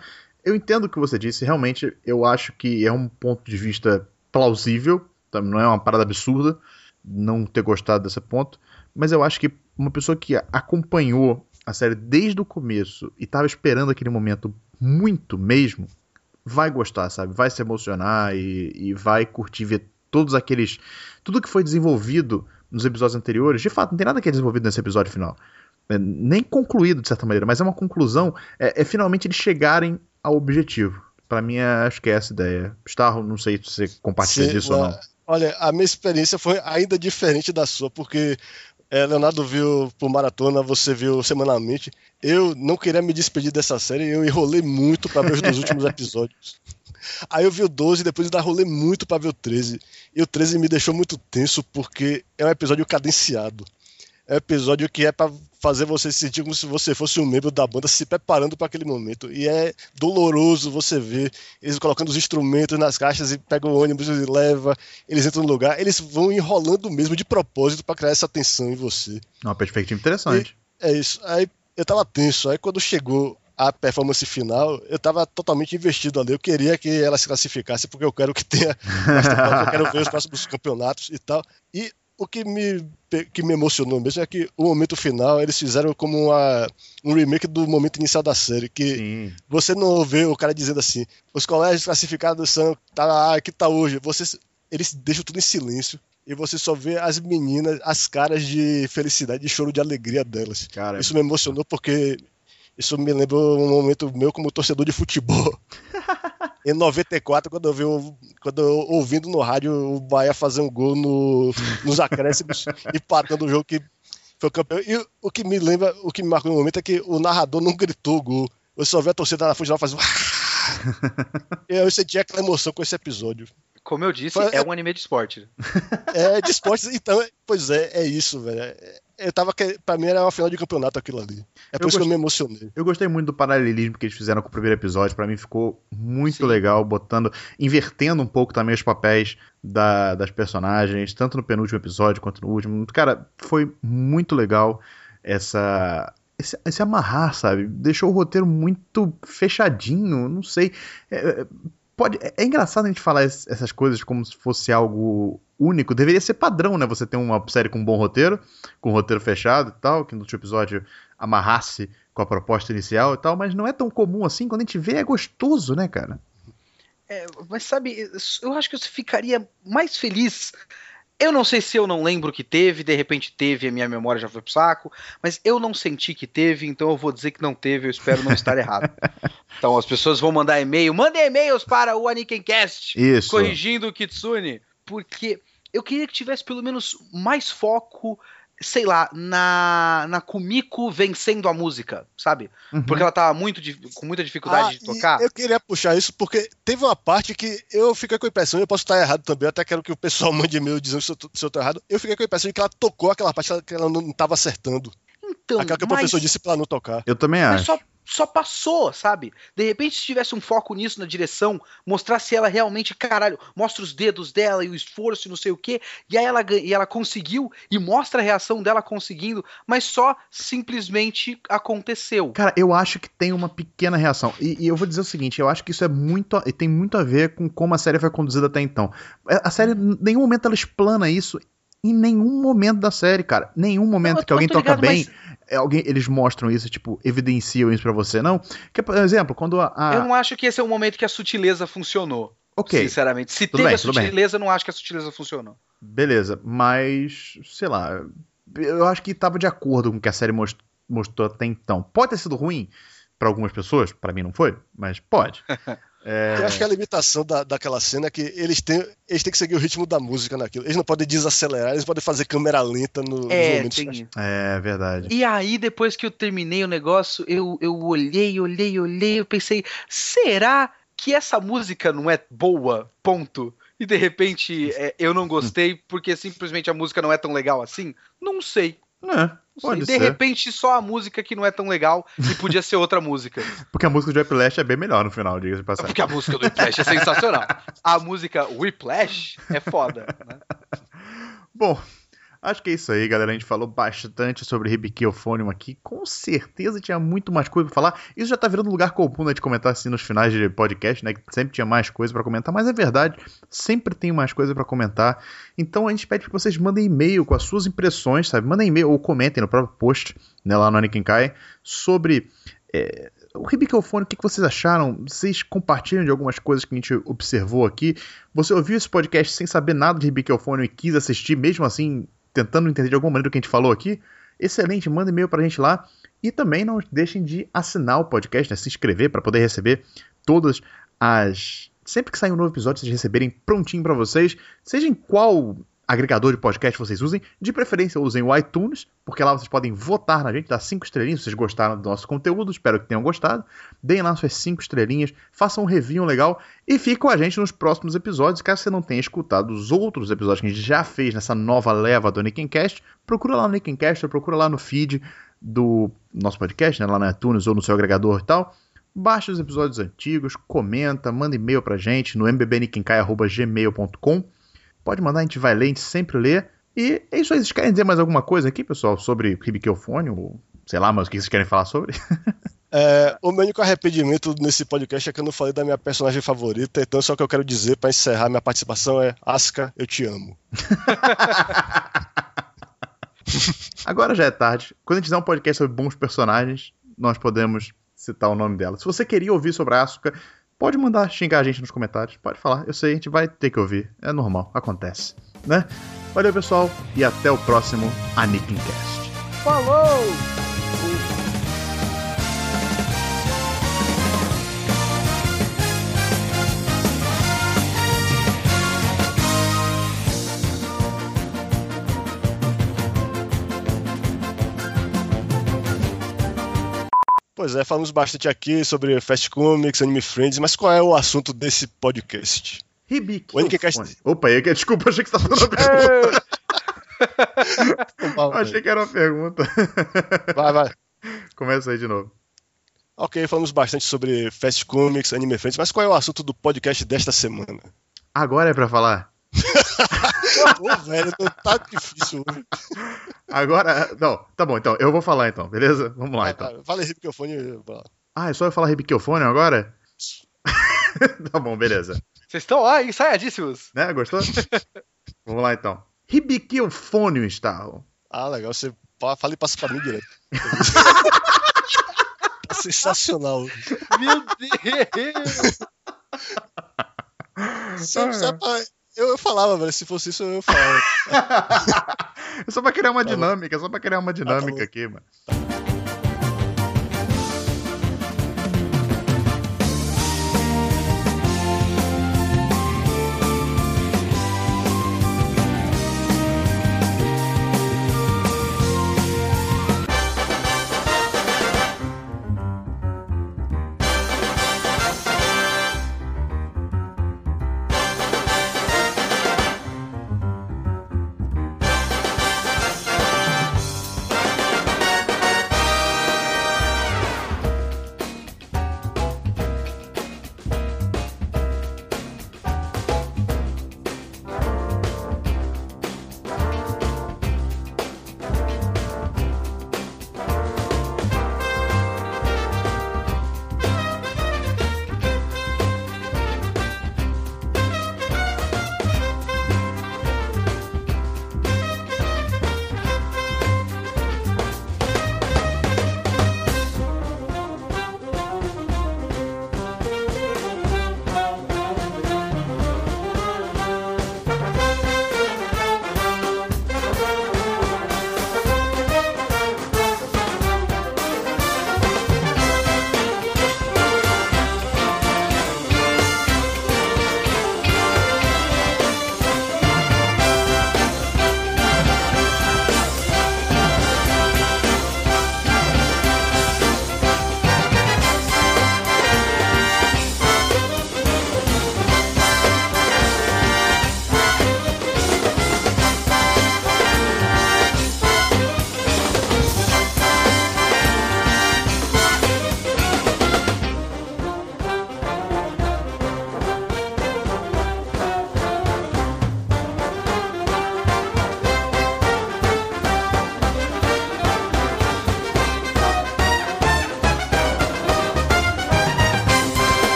eu entendo o que você disse, realmente eu acho que é um ponto de vista plausível, tá? não é uma parada absurda não ter gostado desse ponto, mas eu acho que uma pessoa que acompanhou a série desde o começo e estava esperando aquele momento muito mesmo, vai gostar, sabe? Vai se emocionar e, e vai curtir ver todos aqueles. Tudo que foi desenvolvido nos episódios anteriores, de fato, não tem nada que é desenvolvido nesse episódio final. É, nem concluído, de certa maneira, mas é uma conclusão. É, é finalmente eles chegarem ao objetivo. Para mim, é, acho que é essa ideia. Starro, não sei se você compartilha Sim, disso ou não. Olha, a minha experiência foi ainda diferente da sua, porque é, Leonardo viu por maratona, você viu semanalmente. Eu não queria me despedir dessa série, eu enrolei muito para ver os dois últimos episódios. Aí eu vi o 12, depois ainda rolei muito para ver o 13. E o 13 me deixou muito tenso porque é um episódio cadenciado. É um episódio que é para fazer você se sentir como se você fosse um membro da banda se preparando para aquele momento. E é doloroso você ver eles colocando os instrumentos nas caixas e pegam o ônibus e leva, eles entram no lugar, eles vão enrolando mesmo de propósito para criar essa tensão em você. Uma perspectiva interessante. E é isso. Aí eu tava tenso. Aí quando chegou a performance final, eu estava totalmente investido ali. Eu queria que ela se classificasse, porque eu quero que tenha. eu quero ver os próximos campeonatos e tal. E o que me, que me emocionou mesmo é que o momento final eles fizeram como uma, um remake do momento inicial da série. Que Sim. você não vê o cara dizendo assim: os colégios classificados são. Tá lá, aqui tá hoje. Você, eles deixam tudo em silêncio. E você só vê as meninas, as caras de felicidade, de choro de alegria delas. Isso me emocionou porque isso me lembra um momento meu como torcedor de futebol. em 94, quando eu vi quando eu, ouvindo no rádio o Bahia fazer um gol no, nos acréscimos, empatando o jogo que foi campeão. E o que me lembra, o que me marcou no momento é que o narrador não gritou gol. Eu só vi a torcida na frente lá fazer. eu senti aquela emoção com esse episódio. Como eu disse, Foi, é um anime de esporte. É, de esporte, então, pois é, é isso, velho. É, eu tava. Pra mim era uma final de campeonato aquilo ali. É por eu isso gostei, que eu me emocionei. Eu gostei muito do paralelismo que eles fizeram com o primeiro episódio. Pra mim ficou muito Sim. legal, botando. invertendo um pouco também os papéis da, das personagens, tanto no penúltimo episódio quanto no último. Cara, foi muito legal essa. Esse, esse amarrar, sabe? Deixou o roteiro muito fechadinho, não sei. É, pode, é, é engraçado a gente falar essas coisas como se fosse algo único. Deveria ser padrão, né? Você ter uma série com um bom roteiro, com um roteiro fechado e tal, que no último episódio amarrasse com a proposta inicial e tal, mas não é tão comum assim. Quando a gente vê, é gostoso, né, cara? É, mas sabe, eu acho que você ficaria mais feliz eu não sei se eu não lembro que teve, de repente teve, a minha memória já foi pro saco, mas eu não senti que teve, então eu vou dizer que não teve, eu espero não estar errado. Então as pessoas vão mandar e-mail, mandem e-mails para o Anikencast, corrigindo o Kitsune, porque eu queria que tivesse pelo menos mais foco sei lá, na, na Kumiko vencendo a música, sabe? Uhum. Porque ela tava muito, com muita dificuldade ah, de tocar. Eu queria puxar isso porque teve uma parte que eu fiquei com a impressão, eu posso estar errado também, eu até quero que o pessoal mande e-mail dizendo se eu, tô, se eu tô errado. Eu fiquei com a impressão de que ela tocou aquela parte que ela não tava acertando. Então, Aquela que o professor disse pra não tocar. Eu também acho. Só, só passou, sabe? De repente, se tivesse um foco nisso na direção, mostrasse ela realmente, caralho, mostra os dedos dela e o esforço e não sei o que, e aí ela, e ela conseguiu, e mostra a reação dela conseguindo, mas só simplesmente aconteceu. Cara, eu acho que tem uma pequena reação. E, e eu vou dizer o seguinte: eu acho que isso é muito. tem muito a ver com como a série foi conduzida até então. É, a série, em nenhum momento, ela explana isso em nenhum momento da série, cara. Nenhum momento não, que alguém toca ligado, bem, mas... É, alguém, eles mostram isso, tipo, evidenciam isso para você, não? Que, por exemplo, quando a, a, Eu não acho que esse é o momento que a sutileza funcionou. Ok. Sinceramente. Se tudo teve bem, a sutileza, eu não acho que a sutileza funcionou. Beleza, mas, sei lá, eu acho que tava de acordo com o que a série most, mostrou até então. Pode ter sido ruim para algumas pessoas, para mim não foi, mas pode. É... Eu acho que a limitação da, daquela cena é que eles têm, eles têm que seguir o ritmo da música naquilo. Eles não podem desacelerar, eles podem fazer câmera lenta no, é, nos momentos. Tem... É verdade. E aí, depois que eu terminei o negócio, eu, eu olhei, olhei, olhei, eu pensei, será que essa música não é boa? Ponto. E de repente é, eu não gostei porque simplesmente a música não é tão legal assim? Não sei. É, pode de ser. repente só a música que não é tão legal e podia ser outra música. Porque a música do Whiplash é bem melhor no final, diga-se de passagem. Porque a música do Whiplash é sensacional. A música Whiplash é foda, né? Bom, Acho que é isso aí, galera. A gente falou bastante sobre Ribiquiofônio aqui. Com certeza tinha muito mais coisa pra falar. Isso já tá virando lugar comum né, de comentar assim nos finais de podcast, né? Que sempre tinha mais coisa para comentar, mas é verdade, sempre tem mais coisa para comentar. Então a gente pede que vocês mandem e-mail com as suas impressões, sabe? Mandem e-mail ou comentem no próprio post, né, lá no Anakin Kai, sobre. É, o Ribiquiofone, o que vocês acharam? Vocês compartilham de algumas coisas que a gente observou aqui? Você ouviu esse podcast sem saber nada de Ribiquiofone e quis assistir, mesmo assim tentando entender de alguma maneira o que a gente falou aqui, excelente, manda e-mail pra gente lá. E também não deixem de assinar o podcast, né, se inscrever para poder receber todas as. Sempre que sair um novo episódio, vocês receberem prontinho para vocês, seja em qual agregador de podcast vocês usem. De preferência, usem o iTunes, porque lá vocês podem votar na gente, dar cinco estrelinhas se vocês gostaram do nosso conteúdo. Espero que tenham gostado. Deem lá suas cinco estrelinhas, façam um review legal e fiquem com a gente nos próximos episódios. Caso você não tenha escutado os outros episódios que a gente já fez nessa nova leva do Nickencast, procura lá no Nickencast, procura lá no feed do nosso podcast, né, lá no iTunes ou no seu agregador e tal. Baixe os episódios antigos, comenta, manda e-mail pra gente no mbbnickencai.gmail.com Pode mandar, a gente vai ler, a gente sempre lê. E é isso aí. Vocês querem dizer mais alguma coisa aqui, pessoal, sobre Ribiquiofone? Ou sei lá, mas o que vocês querem falar sobre? É, o meu único arrependimento nesse podcast é que eu não falei da minha personagem favorita, então só que eu quero dizer para encerrar minha participação é Aska, eu te amo. Agora já é tarde. Quando a gente fizer um podcast sobre bons personagens, nós podemos citar o nome dela. Se você queria ouvir sobre a Asuka, Pode mandar xingar a gente nos comentários, pode falar. Eu sei, a gente vai ter que ouvir. É normal, acontece, né? Valeu, pessoal, e até o próximo Anikincast. Falou! Pois é, falamos bastante aqui sobre Fast Comics, Anime Friends, mas qual é o assunto desse podcast? Ribic. O Cast... Opa, eu, desculpa, achei que você estava fazendo uma pergunta. achei que era uma pergunta. Vai, vai. Começa aí de novo. Ok, falamos bastante sobre Fast Comics, Anime Friends, mas qual é o assunto do podcast desta semana? Agora é pra falar? Ô, velho, tá difícil hoje. Agora, não, tá bom, então, eu vou falar então, beleza? Vamos lá, então. Fala Ribiquiofone. Ah, é só eu falar Ribiquiofone agora? tá bom, beleza. Vocês estão lá ensaiadíssimos. Né, gostou? Vamos lá, então. Ribiquiofone, Starro. Ah, legal, você fala e passa pra mim direto. tá sensacional. Meu Deus! Sabe, eu, eu falava, velho. Se fosse isso, eu falava. é só pra criar uma tá dinâmica, é só pra criar uma dinâmica ah, tá aqui, mano.